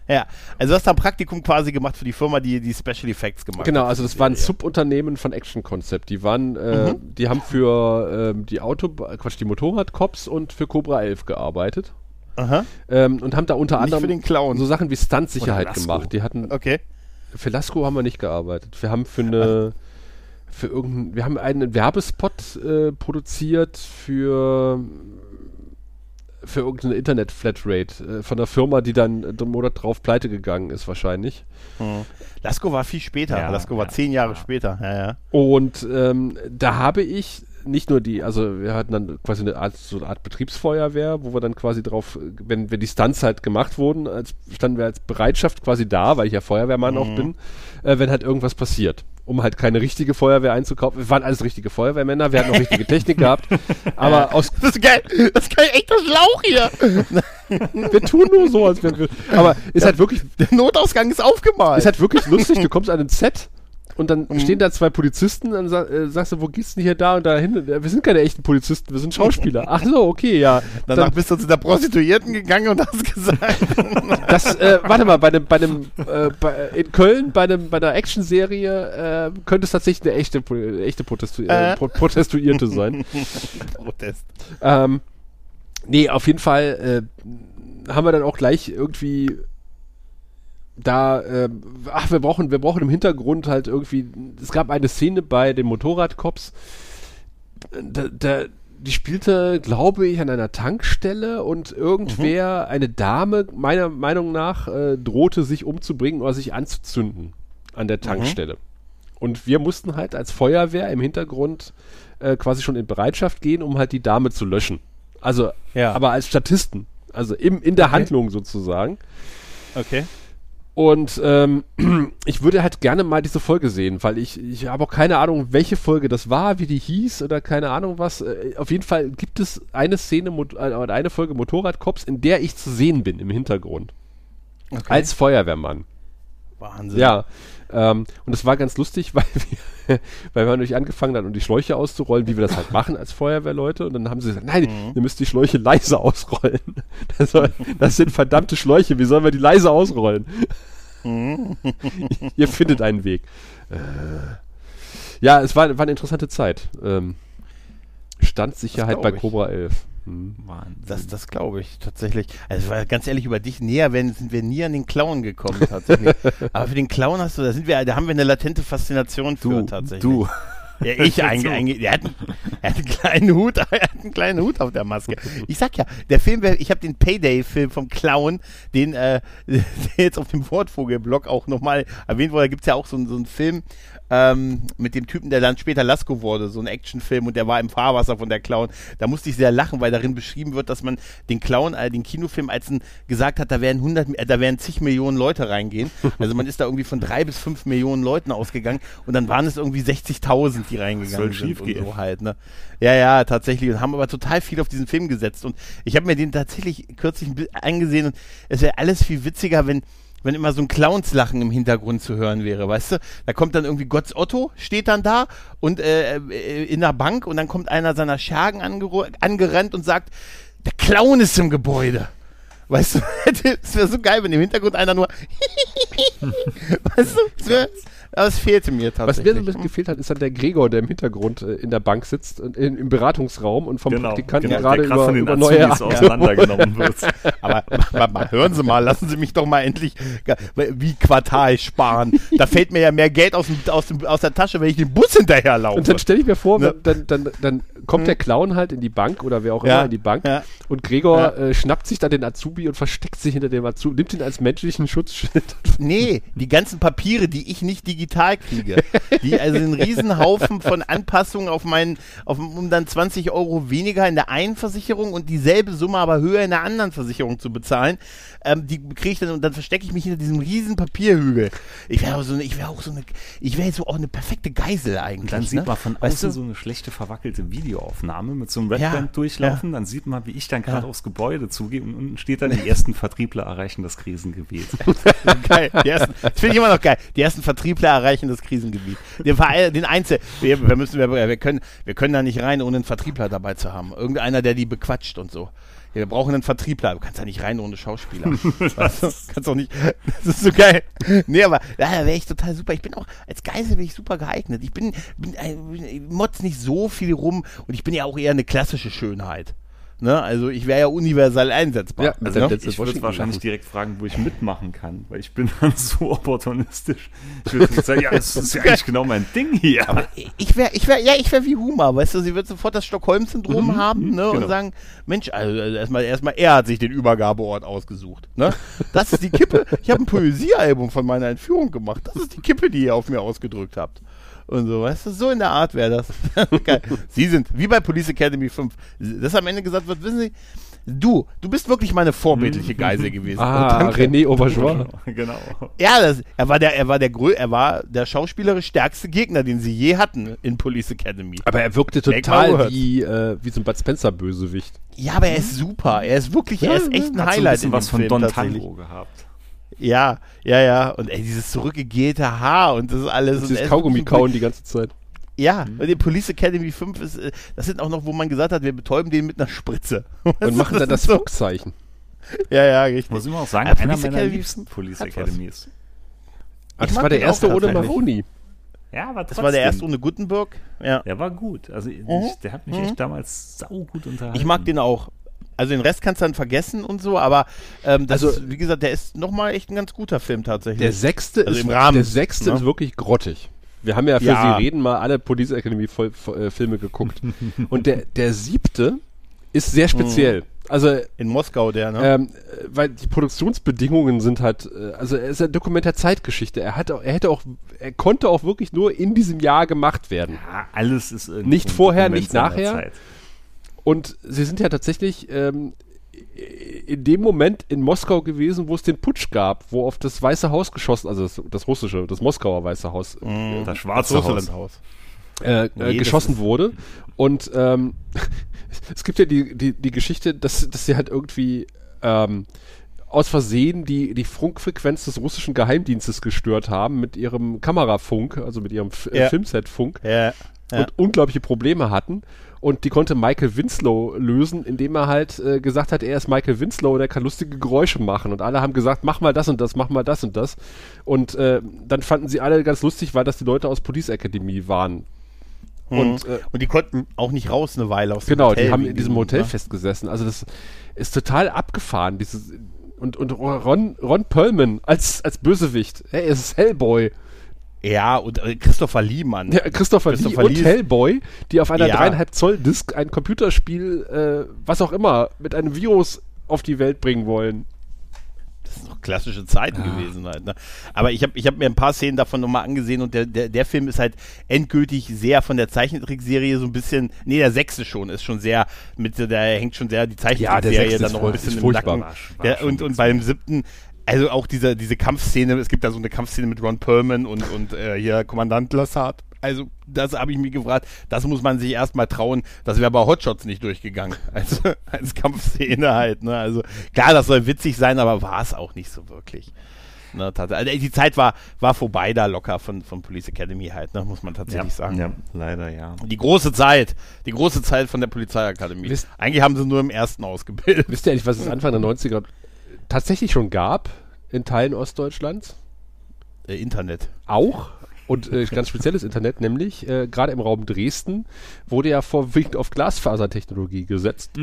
Ja, also du hast da ein Praktikum quasi gemacht für die Firma, die die Special Effects gemacht Genau, hat. also das war ein Subunternehmen von Action Concept. Die waren, äh, die haben für ähm, die Auto, Quatsch, die Motorradcops und für Cobra 11 gearbeitet Aha, ähm, und haben da unter nicht anderem so Sachen wie Stuntsicherheit gemacht. Die hatten Okay. für Lasco haben wir nicht gearbeitet. Wir haben für eine für irgendein, wir haben einen Werbespot äh, produziert für für irgendeine Internet-Flatrate äh, von einer Firma, die dann äh, einen Monat drauf pleite gegangen ist wahrscheinlich. Hm. Lasko war viel später. Ja, Lasko war ja, zehn Jahre ja. später. Ja, ja. Und ähm, da habe ich nicht nur die, also wir hatten dann quasi eine Art, so eine Art Betriebsfeuerwehr, wo wir dann quasi drauf, wenn, wenn die Stunts halt gemacht wurden, als, standen wir als Bereitschaft quasi da, weil ich ja Feuerwehrmann auch bin, äh, wenn halt irgendwas passiert. Um halt keine richtige Feuerwehr einzukaufen. Wir waren alles richtige Feuerwehrmänner, wir hatten auch richtige Technik gehabt, [laughs] aber aus, Das ist geil. Das ist geil. Echt das Schlauch hier. [laughs] wir tun nur so, als wenn wir, aber ist halt wirklich, Der Notausgang ist aufgemalt. ist halt wirklich lustig, du kommst an ein Set und dann stehen da zwei Polizisten, dann äh, sagst du, wo geht's denn hier da und da hin? Wir sind keine echten Polizisten, wir sind Schauspieler. [laughs] Ach so, okay, ja. Danach Dann, bist du zu der Prostituierten gegangen und hast gesagt. [laughs] das, äh, warte mal, bei einem, bei einem, äh, bei, in Köln, bei einem, bei einer Actionserie, äh, könnte es tatsächlich eine echte, echte Protestu äh, Äh. Pro Protestuierte sein. [laughs] Protest. ähm, nee, auf jeden Fall äh, haben wir dann auch gleich irgendwie da, ähm, ach, wir brauchen, wir brauchen im Hintergrund halt irgendwie, es gab eine Szene bei den Motorradcops, da, da, die spielte, glaube ich, an einer Tankstelle und irgendwer, eine Dame, meiner Meinung nach, äh, drohte sich umzubringen oder sich anzuzünden an der Tankstelle. Und wir mussten halt als Feuerwehr im Hintergrund äh, quasi schon in Bereitschaft gehen, um halt die Dame zu löschen. Also, Ja. aber als Statisten. Also im, in der Okay. Handlung sozusagen. Okay. Und ähm, [clears throat] ich würde halt gerne mal diese Folge sehen, weil ich, ich habe auch keine Ahnung, welche Folge das war, wie die hieß oder keine Ahnung was. Äh, auf jeden Fall gibt es eine Szene, Mot- äh, oder eine Folge Motorradcops, in der ich zu sehen bin im Hintergrund. okay. Als Feuerwehrmann. Wahnsinn. Ja. Ähm, und es war ganz lustig, [laughs] weil wir, weil wir natürlich angefangen haben, um die Schläuche auszurollen, wie wir das halt machen als Feuerwehrleute. Und dann haben sie gesagt, nein, ihr müsst die Schläuche leise ausrollen. [laughs] Das, soll, das sind verdammte Schläuche, wie sollen wir die leise ausrollen? [laughs] ihr findet einen Weg. Äh, ja, es war, war eine interessante Zeit. Ähm, Standsicherheit bei. Cobra 11. Hm. Wahnsinn. Das, das glaube ich tatsächlich. Also ganz ehrlich, über dich näher werden, sind wir nie an den Clown gekommen tatsächlich. [laughs] Aber für den Clown hast du, da sind wir, da haben wir eine latente Faszination für du, tatsächlich. du. [laughs] Ja, ich eigentlich, er, hat, einen- er hat einen kleinen Hut, [laughs] er hat einen kleinen Hut auf der Maske. Ich sag ja, der Film, ich habe den Payday-Film vom Clown, den äh, der jetzt auf dem Wortvogel-Blog auch nochmal erwähnt wurde. Da gibt's ja auch so, so einen Film ähm, mit dem Typen, der dann später Lasko wurde, so ein Actionfilm und der war im Fahrwasser von der Clown. Da musste ich sehr lachen, weil darin beschrieben wird, dass man den Clown, äh, den Kinofilm, als ein gesagt hat, da werden 100, Mi- äh, da werden zig Millionen Leute reingehen. [laughs] Also man ist da irgendwie von drei bis fünf Millionen Leuten ausgegangen und dann waren es irgendwie 60.000, die reingegangen Soll sind schiefgehen. und so halt, ne? Ja, ja, tatsächlich und haben aber total viel auf diesen Film gesetzt und ich habe mir den tatsächlich kürzlich angesehen und es wäre alles viel witziger, wenn wenn immer so ein Clownslachen im Hintergrund zu hören wäre, weißt du? Da kommt dann irgendwie Gotts Otto, steht dann da und äh, äh, in der Bank und dann kommt einer seiner Schergen angerannt und sagt, der Clown ist im Gebäude. Weißt du, [laughs] es wäre so geil, wenn im Hintergrund einer nur [laughs] weißt du, es wäre aber es fehlte mir tatsächlich. Was mir so ein bisschen gefehlt hat, ist dann der Gregor, der im Hintergrund äh, in der Bank sitzt, und in, im Beratungsraum und vom Genau, Praktikanten genau, gerade der gerade über, von den über neue Azubis auseinandergenommen [laughs] wird. Aber mal, mal, hören Sie mal, lassen Sie mich doch mal endlich wie Quartal sparen. Da fällt mir ja mehr Geld aus, dem, aus, dem, aus der Tasche, wenn ich den Bus hinterherlaufe. Und dann stelle ich mir vor, Ne? dann, dann, dann kommt der Clown halt in die Bank oder wer auch Ja, immer in die Bank ja. und Gregor Ja. äh, schnappt sich dann den Azubi und versteckt sich hinter dem Azubi, nimmt ihn als menschlichen Schutzschild. Nee, die ganzen Papiere, die ich nicht digital kriege. Die, also einen Riesenhaufen von Anpassungen auf meinen, auf, um dann 20 Euro weniger in der einen Versicherung und dieselbe Summe aber höher in der anderen Versicherung zu bezahlen. Ähm, die kriege ich dann und dann verstecke ich mich hinter diesem riesen Papierhügel. Ich wäre so eine, ich wäre auch so eine, ich wäre so auch eine perfekte Geisel eigentlich. Und dann sieht ne? man von Weißt außen du? so eine schlechte verwackelte Videoaufnahme mit so einem Red Ja, durchlaufen. Dann sieht man, wie ich dann gerade Ja. aufs Gebäude zugehe und unten steht dann, [laughs] die ersten Vertriebler erreichen das Krisengebiet. [laughs] geil. Die ersten, das finde ich immer noch geil. Die ersten Vertriebler erreichen das Krisengebiet. Den, Verein- den Einzel, wir, wir müssen, wir, wir können, wir können da nicht rein, ohne einen Vertriebler dabei zu haben. Irgendeiner, der die bequatscht und so. Ja, wir brauchen einen Vertriebler. Du kannst da nicht rein ohne Schauspieler. [laughs] weißt du? Kannst doch nicht. Das ist so geil. Nee, aber ja, da wäre ich total super. Ich bin auch, als Geisel bin ich super geeignet. Ich bin, bin, äh, bin motz nicht so viel rum und ich bin ja auch eher eine klassische Schönheit. Ne? Also ich wäre ja universell einsetzbar. Ja, also, ne? Ich würde wahrscheinlich machen. direkt fragen, wo ich mitmachen kann, weil ich bin [laughs] dann so opportunistisch. Ich würde sagen, ja, das ist ja eigentlich genau mein Ding hier. Aber ich wäre, ich wäre, ja, ich wäre wie Huma, weißt du, sie wird sofort das Stockholm-Syndrom haben, ne, und genau. sagen, Mensch, also also erstmal, erstmal, er hat sich den Übergabeort ausgesucht, ne? Das ist die Kippe. Ich habe ein Poesiealbum von meiner Entführung gemacht. Das ist die Kippe, die ihr auf mir ausgedrückt habt. Und so, weißt du, so in der Art wäre das. [laughs] Geil. Sie sind, wie bei Police Academy 5, das am Ende gesagt wird, wissen Sie, du, du bist wirklich meine vorbildliche Geisel gewesen. Ah, Und dann- René Auberjois. [laughs] genau. ja, das, er war der, er war der grö, er war der schauspielerisch stärkste Gegner, den sie je hatten in Police Academy. Aber er wirkte total wie, äh, wie so ein Bud Spencer-Bösewicht. Ja, aber er ist super. Er ist wirklich, er ist echt ein Hat so ein Highlight bisschen in was von Don. Tango gehabt. Ja, ja, ja. Und ey, dieses zurückgegelte Haar und das ist alles. und Dieses ist Kaugummi wirklich- kauen die ganze Zeit. Ja, und die Police Academy 5 ist, äh, das sind auch noch, wo man gesagt hat, wir betäuben den mit einer Spritze. [laughs] Und machen dann das so. Fuchszeichen. Ja, ja, richtig. Muss ich mal auch sagen, Ja, einer Police meiner Academy liebsten Police. Academies. Ah, das war der erste ohne. Maroni. Ja, aber Das war der erste ohne Gutenberg. Ja. Der war gut. Also ich, der hat mich Mhm. echt damals saugut unterhalten. Ich mag den auch. Also den Rest kannst du dann vergessen und so, aber ähm, das Also- ist, wie gesagt, der ist nochmal echt ein ganz guter Film tatsächlich. Der sechste, Also ist, im Rahmen, der sechste ne? ist wirklich grottig. Wir haben ja für Ja. Sie reden mal alle Police Academy voll, voll, äh, Filme geguckt. [laughs] Und der, der siebte ist sehr speziell. Also, in Moskau, der, ne? ähm, äh, weil die Produktionsbedingungen sind halt, äh, also er ist ein Dokument der Zeitgeschichte. Er hat, er hätte auch, er konnte auch wirklich nur in diesem Jahr gemacht werden. ja, alles ist irgendwo Nicht vorher, Dokument nicht nachher. Und sie sind ja tatsächlich ähm, in dem Moment in Moskau gewesen, wo es den Putsch gab, wo auf das Weiße Haus geschossen, also das, das russische, das Moskauer Weiße Haus Mhm. Das Schwarze Haus. Russlandhaus. äh, Nee, äh, das geschossen wurde. Und ähm, [laughs] es gibt ja die, die, die Geschichte, dass, dass sie halt irgendwie ähm, aus Versehen die, die Funkfrequenz des russischen Geheimdienstes gestört haben mit ihrem Kamerafunk, also mit ihrem F Ja. äh, Filmset-Funk Ja. Ja. und unglaubliche Probleme hatten. Und die konnte Michael Winslow lösen, indem er halt äh, gesagt hat, er ist Michael Winslow und er kann lustige Geräusche machen. Und alle haben gesagt, mach mal das und das, mach mal das und das. Und äh, dann fanden sie alle ganz lustig, weil das die Leute aus Police Academy waren. Und, Und, äh, und die konnten auch nicht raus eine Weile aus dem Genau, Hotel die haben in diesem diesem, Hotel ne? festgesessen. Also das ist total abgefahren. Dieses und, und Ron, Ron Perlman als, als Bösewicht. Hey, es ist Hellboy. Ja, und äh, Christopher Lee, Mann. Ja, Christopher, Christopher Lee Lee und Hellboy, die auf einer Ja. dreieinhalb Zoll Disk ein Computerspiel, äh, was auch immer, mit einem Virus auf die Welt bringen wollen. Das sind doch klassische Zeiten gewesen halt. Ne? Aber ich habe ich hab mir ein paar Szenen davon nochmal angesehen und der, der, der Film ist halt endgültig sehr von der Zeichentrickserie so ein bisschen, nee, der sechste schon ist schon sehr, mit der hängt schon sehr die Zeichentrickserie sechste dann noch ein bisschen im. Nacken. War- war Der, und, und beim siebten, also auch diese, diese Kampfszene, es gibt da so eine Kampfszene mit Ron Perlman und, und äh, hier Kommandant Lassard. Also, das habe ich mir gefragt, das muss man sich erstmal trauen. Das wäre bei Hotshots nicht durchgegangen. [laughs] Also, als Kampfszene halt, ne? Also, klar, das soll witzig sein, aber war es auch nicht so wirklich. Ne, also die Zeit war, war vorbei da locker von, von Police Academy halt, ne, muss man tatsächlich sagen. ja, leider ja. Die große Zeit, die große Zeit von der Polizeiakademie. Eigentlich haben sie nur im ersten ausgebildet. Wisst ihr eigentlich, was es Anfang der [laughs] 90er tatsächlich schon gab in Teilen Ostdeutschlands? Äh, Internet. Auch. Und äh, ganz spezielles Internet, nämlich äh, gerade im Raum Dresden wurde ja vorwiegend auf Glasfasertechnologie gesetzt. [laughs]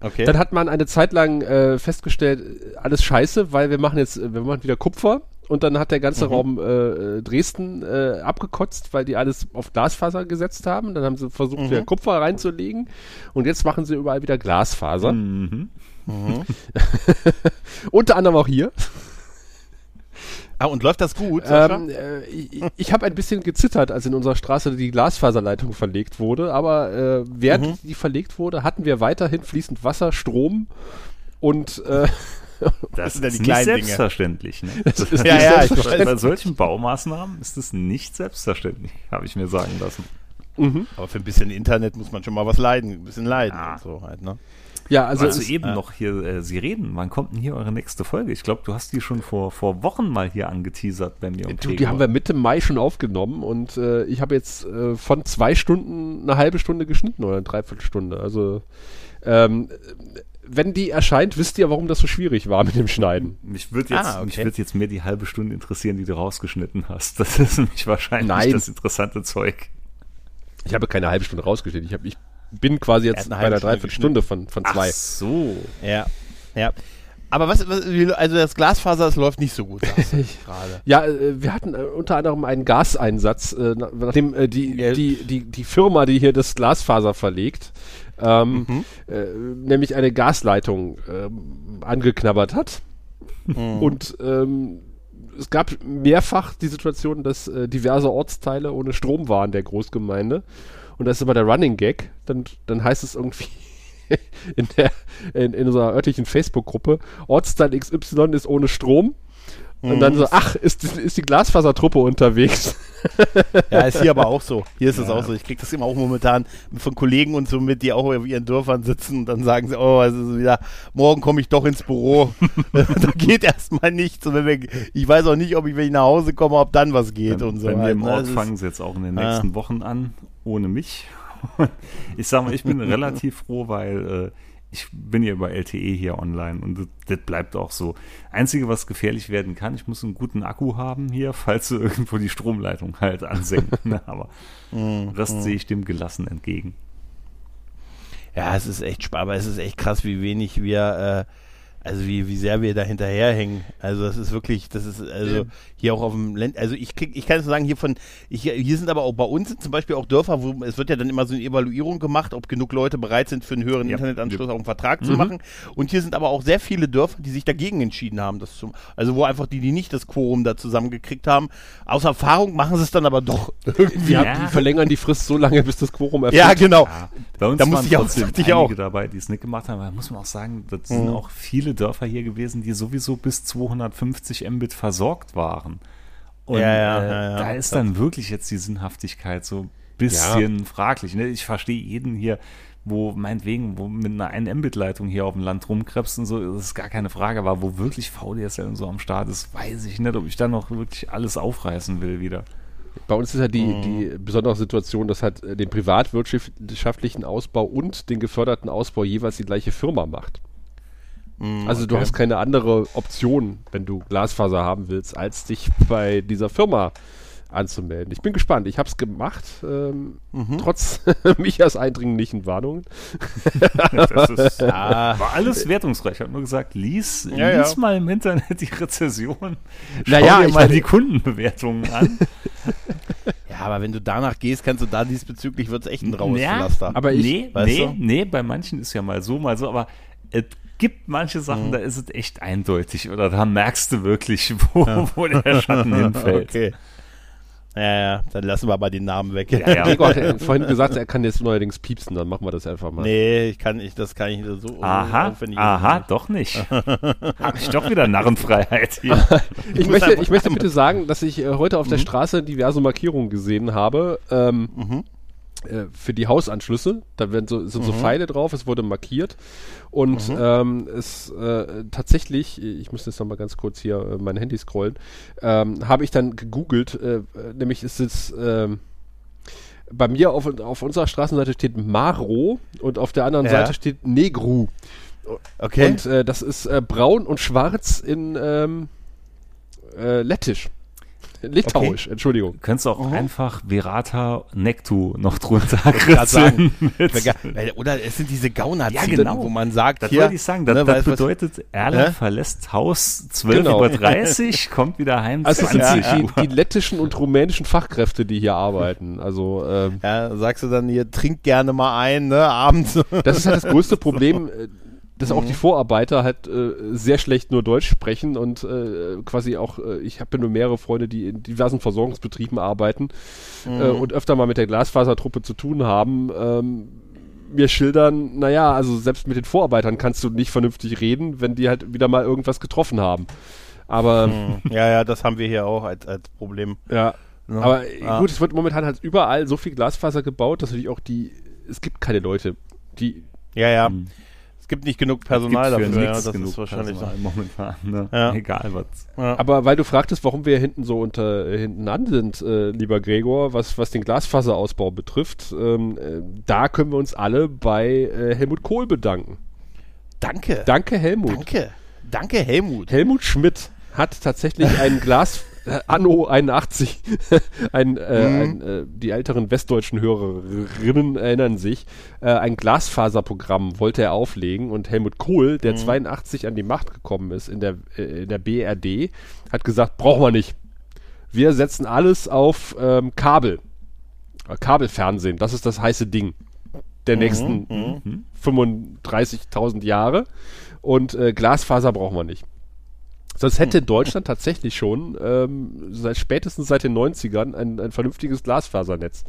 Okay. Dann hat man eine Zeit lang äh, festgestellt, äh, alles scheiße, weil wir machen jetzt, äh, wir machen wieder Kupfer und dann hat der ganze Raum äh, Dresden äh, abgekotzt, weil die alles auf Glasfaser gesetzt haben. Dann haben sie versucht, wieder Kupfer reinzulegen und jetzt machen sie überall wieder Glasfaser. Mhm. [laughs] Unter anderem auch hier. ah, und läuft das gut? Ähm, äh, ich ich habe ein bisschen gezittert, als in unserer Straße die Glasfaserleitung verlegt wurde, aber äh, während Mhm. die verlegt wurde, hatten wir weiterhin fließend Wasser, Strom und äh, [laughs] Das sind ja ist die nicht kleinen Dinge. selbstverständlich. Ne? Das ist Ja, nicht ja, ich selbstverständlich. Bei solchen Baumaßnahmen ist es nicht selbstverständlich, habe ich mir sagen lassen. Aber für ein bisschen Internet muss man schon mal was leiden, ein bisschen leiden Ja. und so halt, ne? ja, also Also, eben ja. noch hier, äh, Sie reden, wann kommt denn hier eure nächste Folge? Ich glaube, du hast die schon vor, vor Wochen mal hier angeteasert bei mir. im Du, die haben wir Mitte Mai schon aufgenommen und äh, ich habe jetzt äh, von zwei Stunden eine halbe Stunde geschnitten oder eine Dreiviertelstunde. Also ähm, wenn die erscheint, wisst ihr, warum das so schwierig war mit dem Schneiden. Mich würde jetzt, Ah, okay. mich würd jetzt mehr die halbe Stunde interessieren, die du rausgeschnitten hast. Das ist nämlich wahrscheinlich Nein. das interessante Zeug. Ich habe keine halbe Stunde rausgeschnitten. Ich, hab, ich bin quasi jetzt eine bei einer Dreiviertelstunde von, von zwei. Ach so. Ja. Ja. Aber was, was also das Glasfaser, das läuft nicht so gut, sagst du gerade. Ja, äh, wir hatten äh, unter anderem einen Gaseinsatz, äh, na- nachdem äh, die, Ja. die, die, die Firma, die hier das Glasfaser verlegt, ähm, Mhm. äh, nämlich eine Gasleitung ähm, angeknabbert hat. Mhm. Und ähm, es gab mehrfach die Situation, dass äh, diverse Ortsteile ohne Strom waren der Großgemeinde. Und das ist immer der Running Gag. Dann, dann heißt es irgendwie [laughs] in, der, in, in unserer örtlichen Facebook-Gruppe, Ortsteil XY ist ohne Strom. Und dann so, ach, ist, ist die Glasfasertruppe unterwegs? Ja, ist hier aber auch so. Hier ist es auch so. Ich kriege das immer auch momentan von Kollegen und so mit, die auch auf ihren Dörfern sitzen und dann sagen sie, oh, es ist wieder, morgen komme ich doch ins Büro. [laughs] da geht erstmal nichts. Und wenn wir, ich weiß auch nicht, ob ich, wenn ich nach Hause komme, ob dann was geht Bei, und so. bei mir im? Ort fangen sie jetzt auch in den Ah. nächsten Wochen an, ohne mich. [laughs] ich sag mal, ich bin relativ froh, weil äh, ich bin ja über LTE hier online und das, das bleibt auch so. Einzige, was gefährlich werden kann, ich muss einen guten Akku haben hier, [laughs] falls sie irgendwo die Stromleitung halt ansenken. ne? Aber Mhm. Rest sehe ich dem gelassen entgegen. Ja, es ist echt spannend, aber es ist echt krass, wie wenig wir, äh, also wie, wie sehr wir da hinterherhängen. Also das ist wirklich, das ist also hier auch auf dem Land, also ich krieg, ich kann es sagen, hier von, ich, hier sind aber auch bei uns zum Beispiel auch Dörfer, wo es wird ja dann immer so eine Evaluierung gemacht, ob genug Leute bereit sind, für einen höheren Ja. Internetanschluss auch einen Vertrag zu machen. Und hier sind aber auch sehr viele Dörfer, die sich dagegen entschieden haben, das zu, also wo einfach die, die nicht das Quorum da zusammengekriegt haben, aus Erfahrung machen sie es dann aber doch [laughs] irgendwie. Die, Ja. die verlängern die Frist so lange, bis das Quorum erfüllt. Ja, genau. Ja, bei uns Da waren ich auch- trotzdem dachte ich einige auch. dabei, die es nicht gemacht haben. Da muss man auch sagen, das sind Mhm. auch viele Dörfer hier gewesen, die sowieso bis 250 Mbit versorgt waren. Und Ja, ja, äh, ja. da ist dann wirklich jetzt die Sinnhaftigkeit so ein bisschen fraglich. Ne? Ich verstehe jeden hier, wo meinetwegen, wo mit einer 1 Mbit-Leitung hier auf dem Land rumkrebst und so, das ist gar keine Frage, aber wo wirklich VDSL und so am Start ist, weiß ich nicht, ob ich da noch wirklich alles aufreißen will wieder. Bei uns ist ja die, Mhm. die besondere Situation, dass halt äh, den privatwirtschaftlichen Ausbau und den geförderten Ausbau jeweils die gleiche Firma macht. Mhm, Also du okay. hast keine andere Option, wenn du Glasfaser haben willst, als dich bei dieser Firma anzumelden. Ich bin gespannt. Ich habe es gemacht, ähm, Mhm. trotz [laughs] Michas eindringlichen Warnungen. Das ist, [laughs] Ja. war alles wertungsreich. Ich habe nur gesagt, lies, Ja, ja. lies mal im Internet die Rezession. Schau Naja, dir mal die Kundenbewertungen an. [laughs] Ja, aber wenn du danach gehst, kannst du da diesbezüglich wird es echt ein raues Ja, Pflaster. aber ich- nee, nee, du? nee, bei manchen ist ja mal so, mal so, aber es gibt manche Sachen, Mhm. da ist es echt eindeutig oder da merkst du wirklich, wo, wo der Schatten hinfällt. Okay. Ja, ja, dann lassen wir aber den Namen weg. Ja, ja. Gregor hat ja vorhin gesagt, er kann jetzt neuerdings piepsen, dann machen wir das einfach mal. Nee, ich kann ich, das kann ich so Aha, aufwendig- aha, doch nicht. [laughs] Hab ich doch wieder Narrenfreiheit hier. [laughs] Ich möchte, ich möchte bitte [laughs] sagen, dass ich äh, heute auf der Straße diverse Markierungen gesehen habe, ähm, Mhm. Äh, für die Hausanschlüsse. Da werden so, sind so Pfeile drauf, es wurde markiert. Und ähm, es äh, tatsächlich, ich muss jetzt nochmal ganz kurz hier äh, mein Handy scrollen, ähm, habe ich dann gegoogelt, äh, nämlich ist es ähm, bei mir auf, auf unserer Straßenseite steht Maro und auf der anderen Ja. Seite steht Negru. Okay. Und äh, das ist braun und schwarz in ähm, äh, Lettisch. Litauisch, Entschuldigung. Könntest du auch einfach Verata Nectu noch drunter sagen. Oder es sind diese gauner Ja, genau. wo man sagt, Das hier, wollte ich sagen. Das, ne, das bedeutet, Erla Hä? verlässt Haus 12.30 Genau. Uhr, [laughs] kommt wieder heim Also es sind 20 die, Uhr. die, die lettischen und rumänischen Fachkräfte, die hier arbeiten. Also ähm, Ja, sagst du dann hier, trink gerne mal ein, ne, abends. das ist halt das größte [laughs] Problem, äh, dass auch die Vorarbeiter halt äh, sehr schlecht nur Deutsch sprechen und äh, quasi auch, äh, ich habe ja nur mehrere Freunde, die in diversen Versorgungsbetrieben arbeiten äh, und öfter mal mit der Glasfasertruppe zu tun haben. Ähm, mir schildern, naja, also selbst mit den Vorarbeitern kannst du nicht vernünftig reden, wenn die halt wieder mal irgendwas getroffen haben. Aber ja, ja, das haben wir hier auch als, als Problem. Ja. Ne? Aber äh, Ja. gut, es wird momentan halt überall so viel Glasfaser gebaut, dass natürlich auch die, es gibt keine Leute, die, Ja, ja. Hm. Es gibt nicht genug Personal dafür, ja, das genug ist wahrscheinlich so. Personal momentan. Ne? [laughs] Ja. Egal was. Ja. aber weil du fragtest, warum wir hinten so unter, äh, hinten an sind, äh, lieber Gregor, was, was den Glasfaserausbau betrifft, ähm, äh, da können wir uns alle bei äh, Helmut Kohl bedanken. Danke. Danke, Helmut. Danke. Danke, Helmut. Helmut Schmidt hat tatsächlich ein [laughs] Glas äh, Anno 81, [laughs] ein, äh, Mhm. ein, äh, die älteren westdeutschen Hörerinnen erinnern sich, äh, ein Glasfaserprogramm wollte er auflegen und Helmut Kohl, Mhm. der 82 an die Macht gekommen ist in der, äh, in der BRD, hat gesagt, brauchen wir nicht. Wir setzen alles auf ähm, Kabel. Äh, Kabelfernsehen, das ist das heiße Ding der nächsten 35.000 Jahre. Und äh, Glasfaser brauchen wir nicht. Sonst hätte Deutschland tatsächlich schon ähm, seit spätestens seit den 90ern ein, ein vernünftiges Glasfasernetz.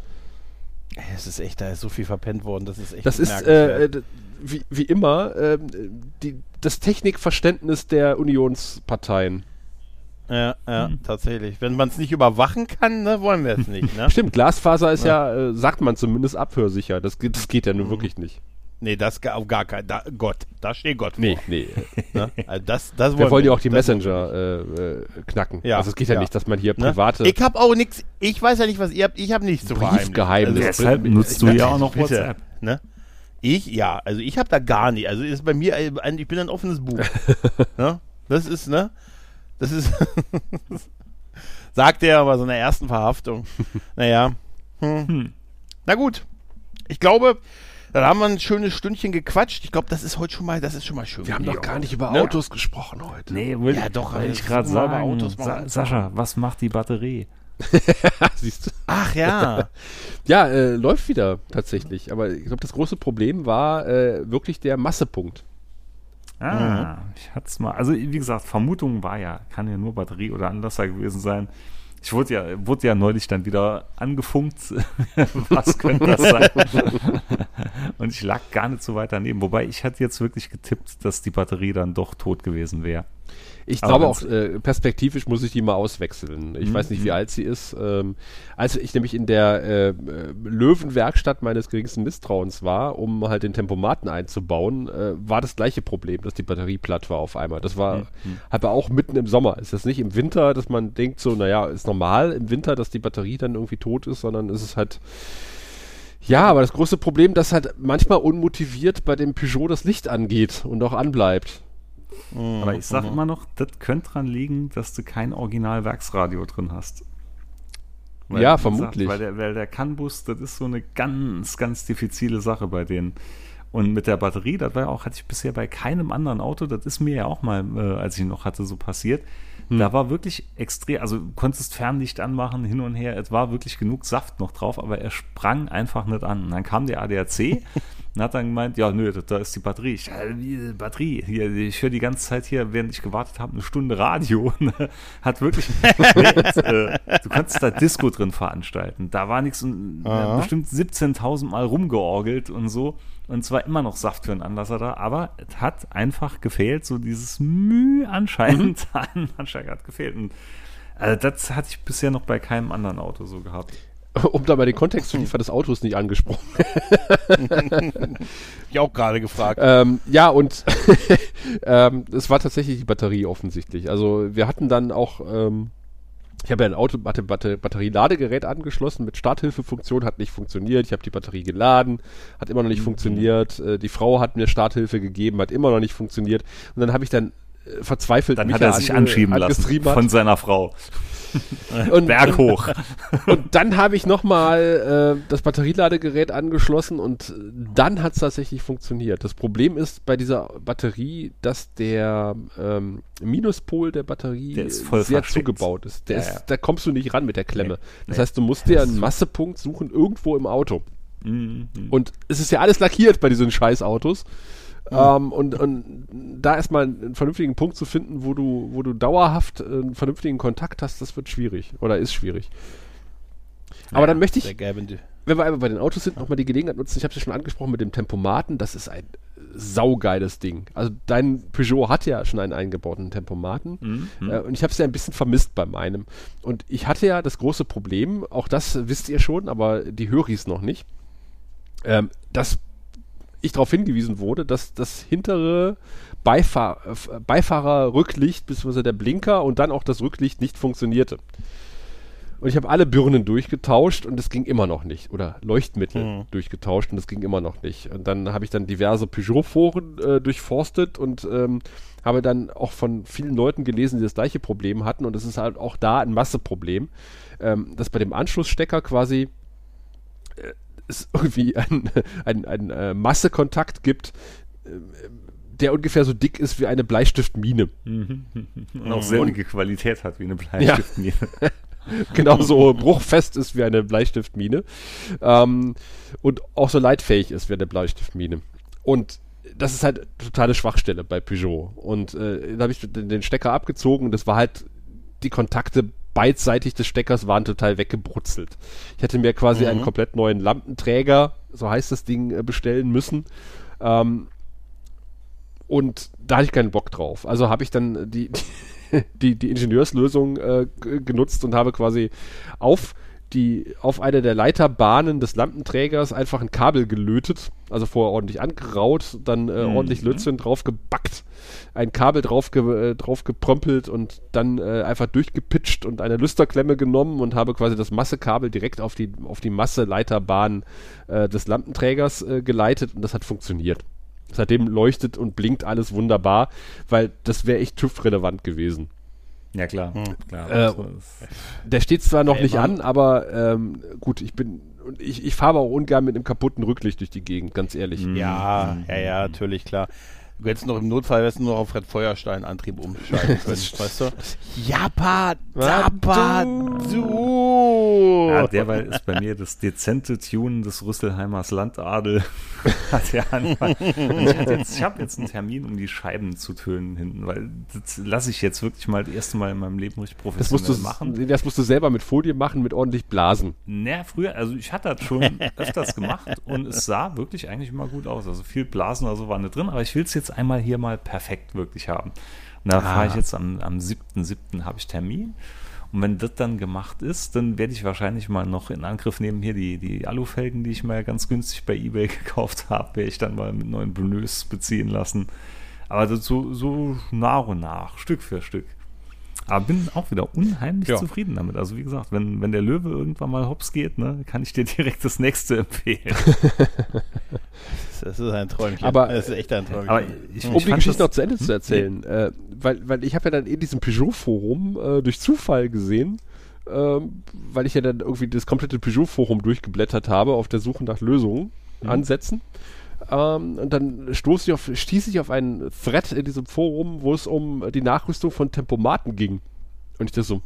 Es ist echt, da ist so viel verpennt worden, das ist echt Das ist äh, wie, wie immer ähm, die, das Technikverständnis der Unionsparteien. Ja, ja, tatsächlich. Wenn man es nicht überwachen kann, ne, wollen wir es nicht, ne? [laughs] Stimmt, Glasfaser ist ja, äh, sagt man zumindest, abhörsicher. Das, geht- das geht ja nun wirklich nicht. Nee, das auf gar kein, da, Gott, da steht Gott Nee, vor. nee. [laughs] Ne? Also das, das Wir wollen ja auch die Messenger äh, äh, knacken. Ja, also es geht ja, ja. nicht, dass man hier Ne? private Ich habe auch nichts, ich weiß ja nicht, was ihr habt, ich habe nichts zu verheimlichen. Briefgeheimnis. Also, Deshalb nutzt du ja auch noch bitte, WhatsApp. Ne? Ich, ja, also ich habe da gar nicht. Also ist bei mir, äh, ein- ich bin ein offenes Buch. [laughs] ne? Das ist, ne? Das ist, [laughs] sagt er bei so einer ersten Verhaftung. naja. Hm. Na gut. Ich glaube, dann haben wir ein schönes Stündchen gequatscht. Ich glaube, das ist heute schon mal, das ist schon mal schön. Wir haben doch gar nicht über Ne? Autos gesprochen heute. Nee, will, Ja, doch, wollte also ich gerade sagen. Autos Sa. Sascha, was macht die Batterie? [laughs] Siehst du? Ach ja. [laughs] Ja, äh, läuft wieder tatsächlich. Aber ich glaube, das große Problem war äh, wirklich der Massepunkt. Ah, ich hatte es mal. Also, wie gesagt, Vermutung war ja, kann ja nur Batterie oder Anlasser gewesen sein. Ich wurde ja, wurde ja neulich dann wieder angefunkt. [laughs] Was könnte das sein? Und ich lag gar nicht so weit daneben. Wobei ich hatte jetzt wirklich getippt, dass die Batterie dann doch tot gewesen wäre. Ich glaube auch, äh, perspektivisch muss ich die mal auswechseln. Ich Mhm, weiß nicht, wie alt sie ist. Ähm, als ich nämlich in der äh, Löwenwerkstatt meines geringsten Misstrauens war, um halt den Tempomaten einzubauen, äh, war das gleiche Problem, dass die Batterie platt war auf einmal. Das war aber auch mitten im Sommer. Ist das nicht im Winter, dass man denkt so, naja, ist normal im Winter, dass die Batterie dann irgendwie tot ist, sondern ist es halt ja, aber das große Problem, dass halt manchmal unmotiviert bei dem Peugeot das Licht angeht und auch anbleibt. Aber ich sage immer noch, das könnte dran liegen, dass du kein Original-Werksradio drin hast. Ja, wie gesagt, vermutlich. weil der, weil der CAN-Bus, das ist so eine ganz, ganz diffizile Sache bei denen. Und mit der Batterie, das war ja auch, hatte ich bisher bei keinem anderen Auto, das ist mir ja auch mal, äh, als ich ihn noch hatte, so passiert. Hm. Da war wirklich extrem, also du konntest Fernlicht anmachen, hin und her, es war wirklich genug Saft noch drauf, aber er sprang einfach nicht an. Und dann kam der ADAC und hat dann gemeint, ja, nö, da, ist die Batterie. Ich, äh, Batterie, hier, ich höre die ganze Zeit hier, während ich gewartet habe, eine Stunde Radio. [laughs] hat wirklich, jetzt, äh, du konntest da Disco drin veranstalten. Da war nichts, und, äh, bestimmt 17.000 Mal rumgeorgelt und so. Und zwar immer noch Saft für einen Anlasser da, aber es hat einfach gefehlt, so dieses Mühe anscheinend [laughs] an Anschlag hat gefehlt. Und also das hatte ich bisher noch bei keinem anderen Auto so gehabt. [laughs] um da mal den Kontext zu liefern, das Auto ist nicht angesprochen. [laughs] ich auch gerade gefragt. Ähm, ja, und ähm, es war tatsächlich die Batterie offensichtlich. Also wir hatten dann auch, ähm, ich habe ja ein Auto, Batterieladegerät angeschlossen mit Starthilfefunktion, hat nicht funktioniert. Ich habe die Batterie geladen, hat immer noch nicht mhm. funktioniert. Äh, die Frau hat mir Starthilfe gegeben, hat immer noch nicht funktioniert. Und dann habe ich dann äh, verzweifelt Dann hat er sich anschieben lassen von seiner Frau. [laughs] und, Berg hoch. [laughs] Und dann habe ich nochmal äh, das Batterieladegerät angeschlossen und dann hat es tatsächlich funktioniert. Das Problem ist bei dieser Batterie, dass der ähm, Minuspol der Batterie der sehr versteckt. zugebaut ist. Ja, ist ja. Da kommst du nicht ran mit der Klemme. Nee, das nee. heißt, du musst dir einen Massepunkt suchen irgendwo im Auto. Mhm. Und es ist ja alles lackiert bei diesen Scheißautos. Ähm, und, und da erstmal einen vernünftigen Punkt zu finden, wo du, wo du dauerhaft äh, einen vernünftigen Kontakt hast, das wird schwierig. Oder ist schwierig. Aber dann möchte ich, wenn wir einmal bei den Autos sind, nochmal die Gelegenheit nutzen. Ich habe es ja schon angesprochen mit dem Tempomaten. Das ist ein saugeiles Ding. Also dein Peugeot hat ja schon einen eingebauten Tempomaten. Mhm. Äh, und ich habe es ja ein bisschen vermisst bei meinem. Und ich hatte ja das große Problem, auch das wisst ihr schon, aber die Höris noch nicht, ähm, dass ich darauf hingewiesen wurde, dass das hintere Beifahr Beifahrerrücklicht bzw. der Blinker und dann auch das Rücklicht nicht funktionierte. Und ich habe alle Birnen durchgetauscht und es ging immer noch nicht. Oder Leuchtmittel Mhm. durchgetauscht und es ging immer noch nicht. Und dann habe ich dann diverse Peugeot-Foren äh, durchforstet und ähm, habe dann auch von vielen Leuten gelesen, die das gleiche Problem hatten. Und es ist halt auch da ein Masseproblem, ähm, dass bei dem Anschlussstecker quasi äh, es irgendwie ein, ein, ein äh, Massekontakt gibt, äh, der ungefähr so dick ist wie eine Bleistiftmine. [laughs] Und auch selbe Qualität hat wie eine Bleistiftmine. [laughs] [laughs] genauso bruchfest ist wie eine Bleistiftmine ähm, und auch so leitfähig ist wie eine Bleistiftmine. Und das ist halt totale Schwachstelle bei Peugeot. Und äh, da habe ich den den Stecker abgezogen und das war halt, die Kontakte beidseitig des Steckers waren total weggebrutzelt. Ich hätte mir quasi Mhm. einen komplett neuen Lampenträger, so heißt das Ding, äh, bestellen müssen. Ähm, und da hatte ich keinen Bock drauf. Also habe ich dann die, [laughs] die, die Ingenieurslösung äh, genutzt und habe quasi auf die auf eine der Leiterbahnen des Lampenträgers einfach ein Kabel gelötet, also vorher ordentlich angeraut, dann äh, Mhm. ordentlich Lötzinn drauf gebackt, ein Kabel drauf, ge äh, drauf geprömpelt und dann äh, einfach durchgepitcht und eine Lüsterklemme genommen und habe quasi das Massekabel direkt auf die auf die Masseleiterbahn äh, des Lampenträgers äh, geleitet und das hat funktioniert. Seitdem leuchtet und blinkt alles wunderbar, weil das wäre echt TÜV-relevant gewesen. Ja, klar. Hm. klar Äh, Der steht zwar noch nicht an, aber ähm, gut, ich bin und ich, ich fahre auch ungern mit einem kaputten Rücklicht durch die Gegend, ganz ehrlich. Mhm. Ja, ja, ja, natürlich, klar. Du hättest noch im Notfall hättest du noch auf Fred Feuerstein Antrieb umschalten [laughs] können, weißt du? Jappa, Zappa, du! Ja, derweil ist bei mir das dezente Tune des Rüsselheimers Landadel [laughs] hat ja Anfang. Und ich habe jetzt einen Termin, um die Scheiben zu tönen hinten, weil das lasse ich jetzt wirklich mal das erste Mal in meinem Leben richtig Das musst, du, professionell machen. das musst du selber mit Folie machen, mit ordentlich Blasen. Naja, früher, also ich hatte das schon [laughs] öfters gemacht und es sah wirklich eigentlich immer gut aus. Also viel Blasen oder so waren nicht drin, aber ich will es jetzt einmal hier mal perfekt wirklich haben. Und da fahre ich jetzt am, am 7.7. habe ich Termin. Und wenn das dann gemacht ist, dann werde ich wahrscheinlich mal noch in Angriff nehmen, hier die, die Alufelgen, die ich mal ganz günstig bei Ebay [laughs] gekauft habe, werde ich dann mal mit neuen Bonnös beziehen lassen. Aber so, so nach und nach, Stück für Stück. Aber bin auch wieder unheimlich Ja. zufrieden damit. Also wie gesagt, wenn, wenn der Löwe irgendwann mal hops geht, ne, kann ich dir [laughs] direkt das nächste empfehlen. Das ist ein Träumchen. Aber- das ist echt ein Träumchen. Aber ich, um ich die Geschichte das- noch zu Ende zu erzählen, äh, weil, weil ich habe ja dann in diesem Peugeot-Forum äh, durch Zufall gesehen, ähm, weil ich ja dann irgendwie das komplette Peugeot-Forum durchgeblättert habe auf der Suche nach Lösungen, Ansätzen. Ähm, und dann stoß ich auf, stieß ich auf einen Thread in diesem Forum, wo es um die Nachrüstung von Tempomaten ging. Und ich dachte so,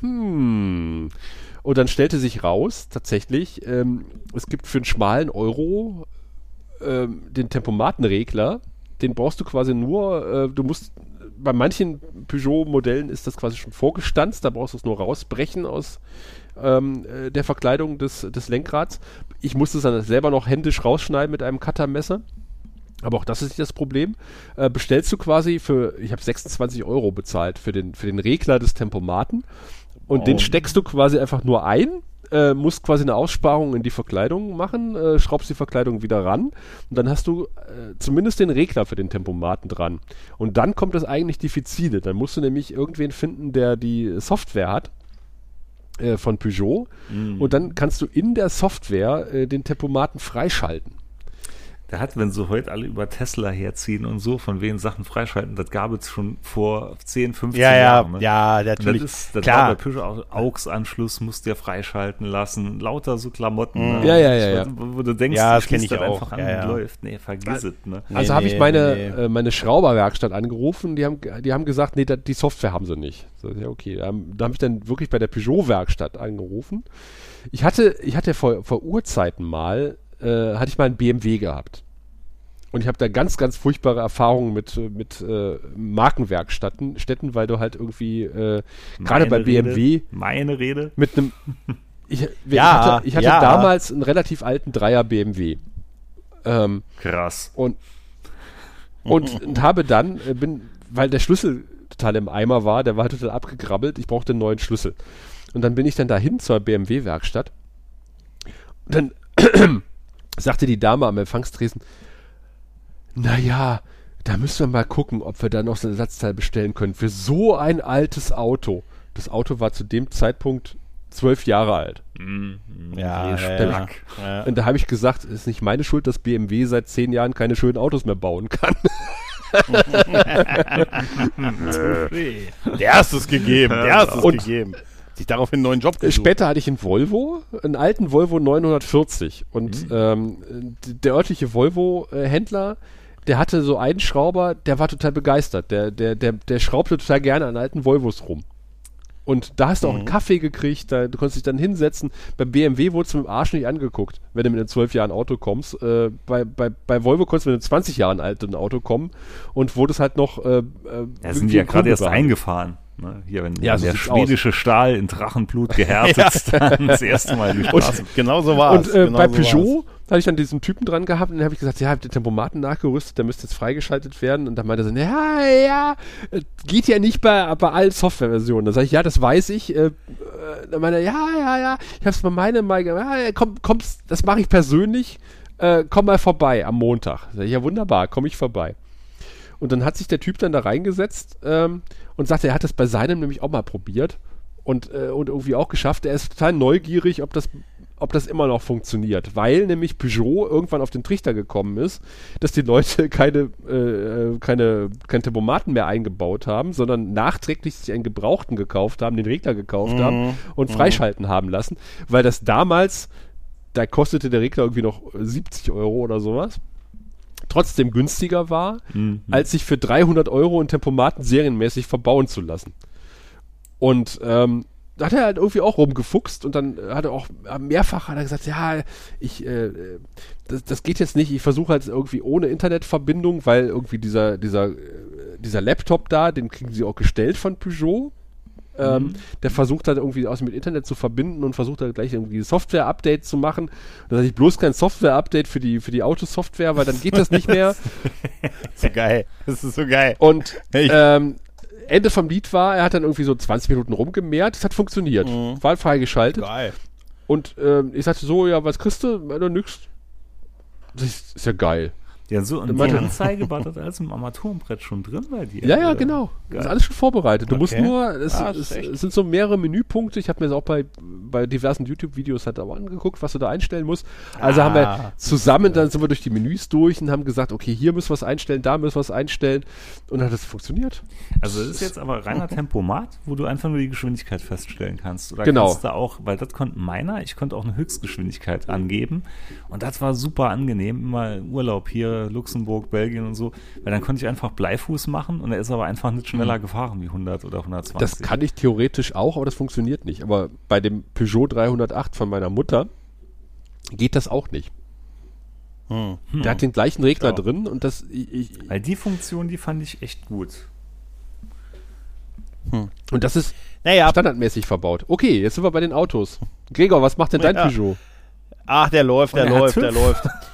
hm. Und dann stellte sich raus, tatsächlich, ähm, es gibt für einen schmalen Euro ähm, den Tempomatenregler, den brauchst du quasi nur, äh, du musst, bei manchen Peugeot-Modellen ist das quasi schon vorgestanzt, da brauchst du es nur rausbrechen aus ähm, äh, der Verkleidung des, des Lenkrads. Ich musste es dann selber noch händisch rausschneiden mit einem Cuttermesser. Aber auch das ist nicht das Problem. Äh, bestellst du quasi für, ich habe 26 Euro bezahlt für den, für den Regler des Tempomaten und den Oh. steckst du quasi einfach nur ein äh, musst quasi eine Aussparung in die Verkleidung machen, äh, schraubst die Verkleidung wieder ran und dann hast du äh, zumindest den Regler für den Tempomaten dran. Und dann kommt das eigentlich diffizile. Dann musst du nämlich irgendwen finden, der die Software hat äh, von Peugeot und dann kannst du in der Software äh, den Tempomaten freischalten. Der hat, wenn sie heute alle über Tesla herziehen und so, von wegen Sachen freischalten, das gab es schon vor 10, 15 Ja, ja, Jahren. ne? ja, natürlich. Das, ist, das Klar. war bei Peugeot AUX-Anschluss, musst du ja freischalten lassen. Lauter so Klamotten. Mhm. ne? Ja, ja, ja, ja. Wo, du denkst, Ja, das kenn schließt ich das auch. einfach an Ja, ja. und läuft. Nee, vergiss es. Ne? Nee, Also habe ich nee, meine, nee. Äh, meine Schrauberwerkstatt angerufen, die haben, die haben gesagt, nee, da, die Software haben sie nicht. So, ja, okay. Da, da habe ich dann wirklich bei der Peugeot-Werkstatt angerufen. Ich hatte, ich hatte vor, vor Urzeiten mal, äh, hatte ich mal einen BMW gehabt. Und ich habe da ganz, ganz furchtbare Erfahrungen mit, äh, mit äh, Markenwerkstätten, Städten, weil du halt irgendwie, äh, gerade bei BMW, Rede, meine Rede. mit einem. [laughs] Ich, ich Ja, hatte, ich hatte ja. damals einen relativ alten Dreier BMW. Ähm, Krass. und, und, [laughs] und habe dann, äh, bin, weil der Schlüssel total im Eimer war, der war total abgegrabbelt, ich brauchte einen neuen Schlüssel. Und dann bin ich dann dahin zur BMW-Werkstatt. Und dann sagte die Dame am Empfangstresen, naja, da müssen wir mal gucken, ob wir da noch so ein Ersatzteil bestellen können für so ein altes Auto. Das Auto war zu dem Zeitpunkt zwölf Jahre alt. Ja, ja, ja. ja. Und da habe ich gesagt, es ist nicht meine Schuld, dass BMW seit zehn Jahren keine schönen Autos mehr bauen kann. [laughs] [laughs] [laughs] Der hast es gegeben, der hast es Und- gegeben. Sich daraufhin einen neuen Job gesucht. Später hatte ich einen Volvo, einen alten Volvo 940. Und ähm, d- der örtliche Volvo-Händler, der hatte so einen Schrauber, der war total begeistert. Der, der, der, der schraubte total gerne an alten Volvos rum. Und da hast du auch einen Kaffee gekriegt, da, du konntest dich dann hinsetzen. Bei BMW wurde es mit dem Arsch nicht angeguckt, wenn du mit einem 12 Jahren Auto kommst. Äh, bei, bei, bei Volvo konntest du mit einem 20 Jahren alten Auto kommen und wurdest halt noch. Äh, äh, Ja, sind wie die ja gerade erst eingefahren. Ne? Hier, wenn, Ja, wenn so der schwedische Stahl in Drachenblut [laughs] gehärtet [laughs] dann das erste Mal die Straße. Genau so war Und es. äh, genau bei so Peugeot hatte ich dann diesen Typen dran gehabt und dann habe ich gesagt, ja, habt ihr Tempomaten nachgerüstet, der müsste jetzt freigeschaltet werden. Und dann meinte er so, ja, ja, äh, geht ja nicht bei, bei allen Softwareversionen. Dann sage ich, ja, das weiß ich. Äh, äh, dann meinte er, ja, ja, ja, ich habe es bei meinem mal gemacht. Ja, komm, kommst, das mache ich persönlich. Äh, komm mal vorbei am Montag. Sag ich, ja, wunderbar, komme ich vorbei. Und dann hat sich der Typ dann da reingesetzt ähm, und sagte, er hat das bei seinem nämlich auch mal probiert und, äh, und irgendwie auch geschafft. Er ist total neugierig, ob das, ob das immer noch funktioniert, weil nämlich Peugeot irgendwann auf den Trichter gekommen ist, dass die Leute [laughs] keine, äh, keine, kein Tempomaten mehr eingebaut haben, sondern nachträglich sich einen Gebrauchten gekauft haben, den Regler gekauft haben und freischalten haben lassen, weil das damals, da kostete der Regler irgendwie noch 70 Euro oder sowas trotzdem günstiger war, als sich für 300 Euro einen Tempomaten serienmäßig verbauen zu lassen. Und ähm, da hat er halt irgendwie auch rumgefuchst und dann hat er auch äh, mehrfach hat er gesagt, ja, ich, äh, das, das geht jetzt nicht, ich versuche halt irgendwie ohne Internetverbindung, weil irgendwie dieser, dieser, äh, dieser Laptop da, den kriegen sie auch gestellt von Peugeot. Ähm, der versucht halt irgendwie aus mit Internet zu verbinden und versucht halt gleich irgendwie Software-Update zu machen. Da sage ich bloß kein Software-Update für die, für die Autosoftware, weil dann geht das nicht mehr. [laughs] so geil. Das ist so geil. Und ähm, Ende vom Lied war, er hat dann irgendwie so 20 Minuten rumgemehrt, es hat funktioniert. War freigeschaltet. Geil. Und ähm, ich sagte so, ja, was kriegst du? Ja, nix. Das ist, ist ja geil. Ja, so, und die Anzeige war das alles im Armaturenbrett schon drin bei dir? Ja, ja, oder? genau. Das ist Geil. alles schon vorbereitet. Du musst Okay. nur, es, Ah, es, es sind so mehrere Menüpunkte. Ich habe mir das auch bei, bei diversen YouTube-Videos halt auch angeguckt, was du da einstellen musst. Also haben wir Ah, zusammen, dann sind wir durch die Menüs durch und haben gesagt, okay, hier müssen wir was einstellen, da müssen wir was einstellen. Und dann hat es funktioniert. Also das ist jetzt aber reiner Tempomat, wo du einfach nur die Geschwindigkeit feststellen kannst. Oder Genau. kannst du auch, weil das konnte meiner, ich konnte auch eine Höchstgeschwindigkeit angeben. Und das war super angenehm. Immer im Urlaub hier, Luxemburg, Belgien und so. Weil dann konnte ich einfach Bleifuß machen und er ist aber einfach nicht schneller gefahren wie 100 oder 120. Das kann ich theoretisch auch, aber das funktioniert nicht. Aber bei dem Peugeot 308 von meiner Mutter geht das auch nicht. Hm. Der hat den gleichen Regler Ja. drin und das ich, ich, Weil die Funktion, die fand ich echt gut. und das ist Naja, standardmäßig verbaut. Okay, jetzt sind wir bei den Autos. Gregor, was macht denn dein Ja. Peugeot? ach, der läuft, der er läuft, der läuft. [laughs]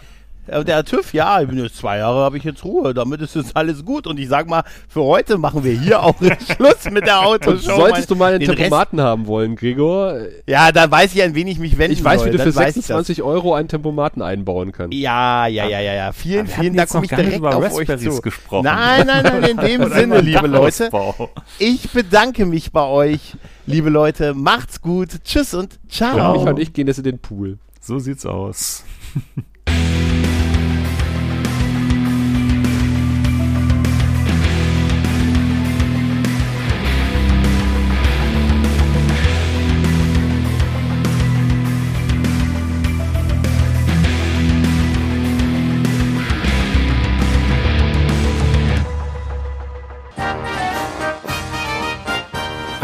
äh, der TÜV, ja, ich bin jetzt zwei Jahre habe ich jetzt Ruhe, damit ist jetzt alles gut. Und ich sag mal, für heute machen wir hier auch [laughs] Schluss mit der Autoshow. solltest du mal einen Den Rest- Tempomaten haben wollen, Gregor, Ja, da weiß ich, an wen ich mich wenden ich weiß, soll. wie du Dann für weiß ich das. 26 Euro einen Tempomaten einbauen kannst. Ja, ja, ja, ja, ja. Vielen, vielen Dank. Komme noch ich direkt über auf euch zu. gesprochen. Nein, nein, nein, in [laughs] dem Sinne, liebe Leute. Ich bedanke mich bei euch, liebe Leute. Macht's gut. Tschüss und ciao. Micha und ich gehen jetzt in den Pool. So sieht's aus. [laughs]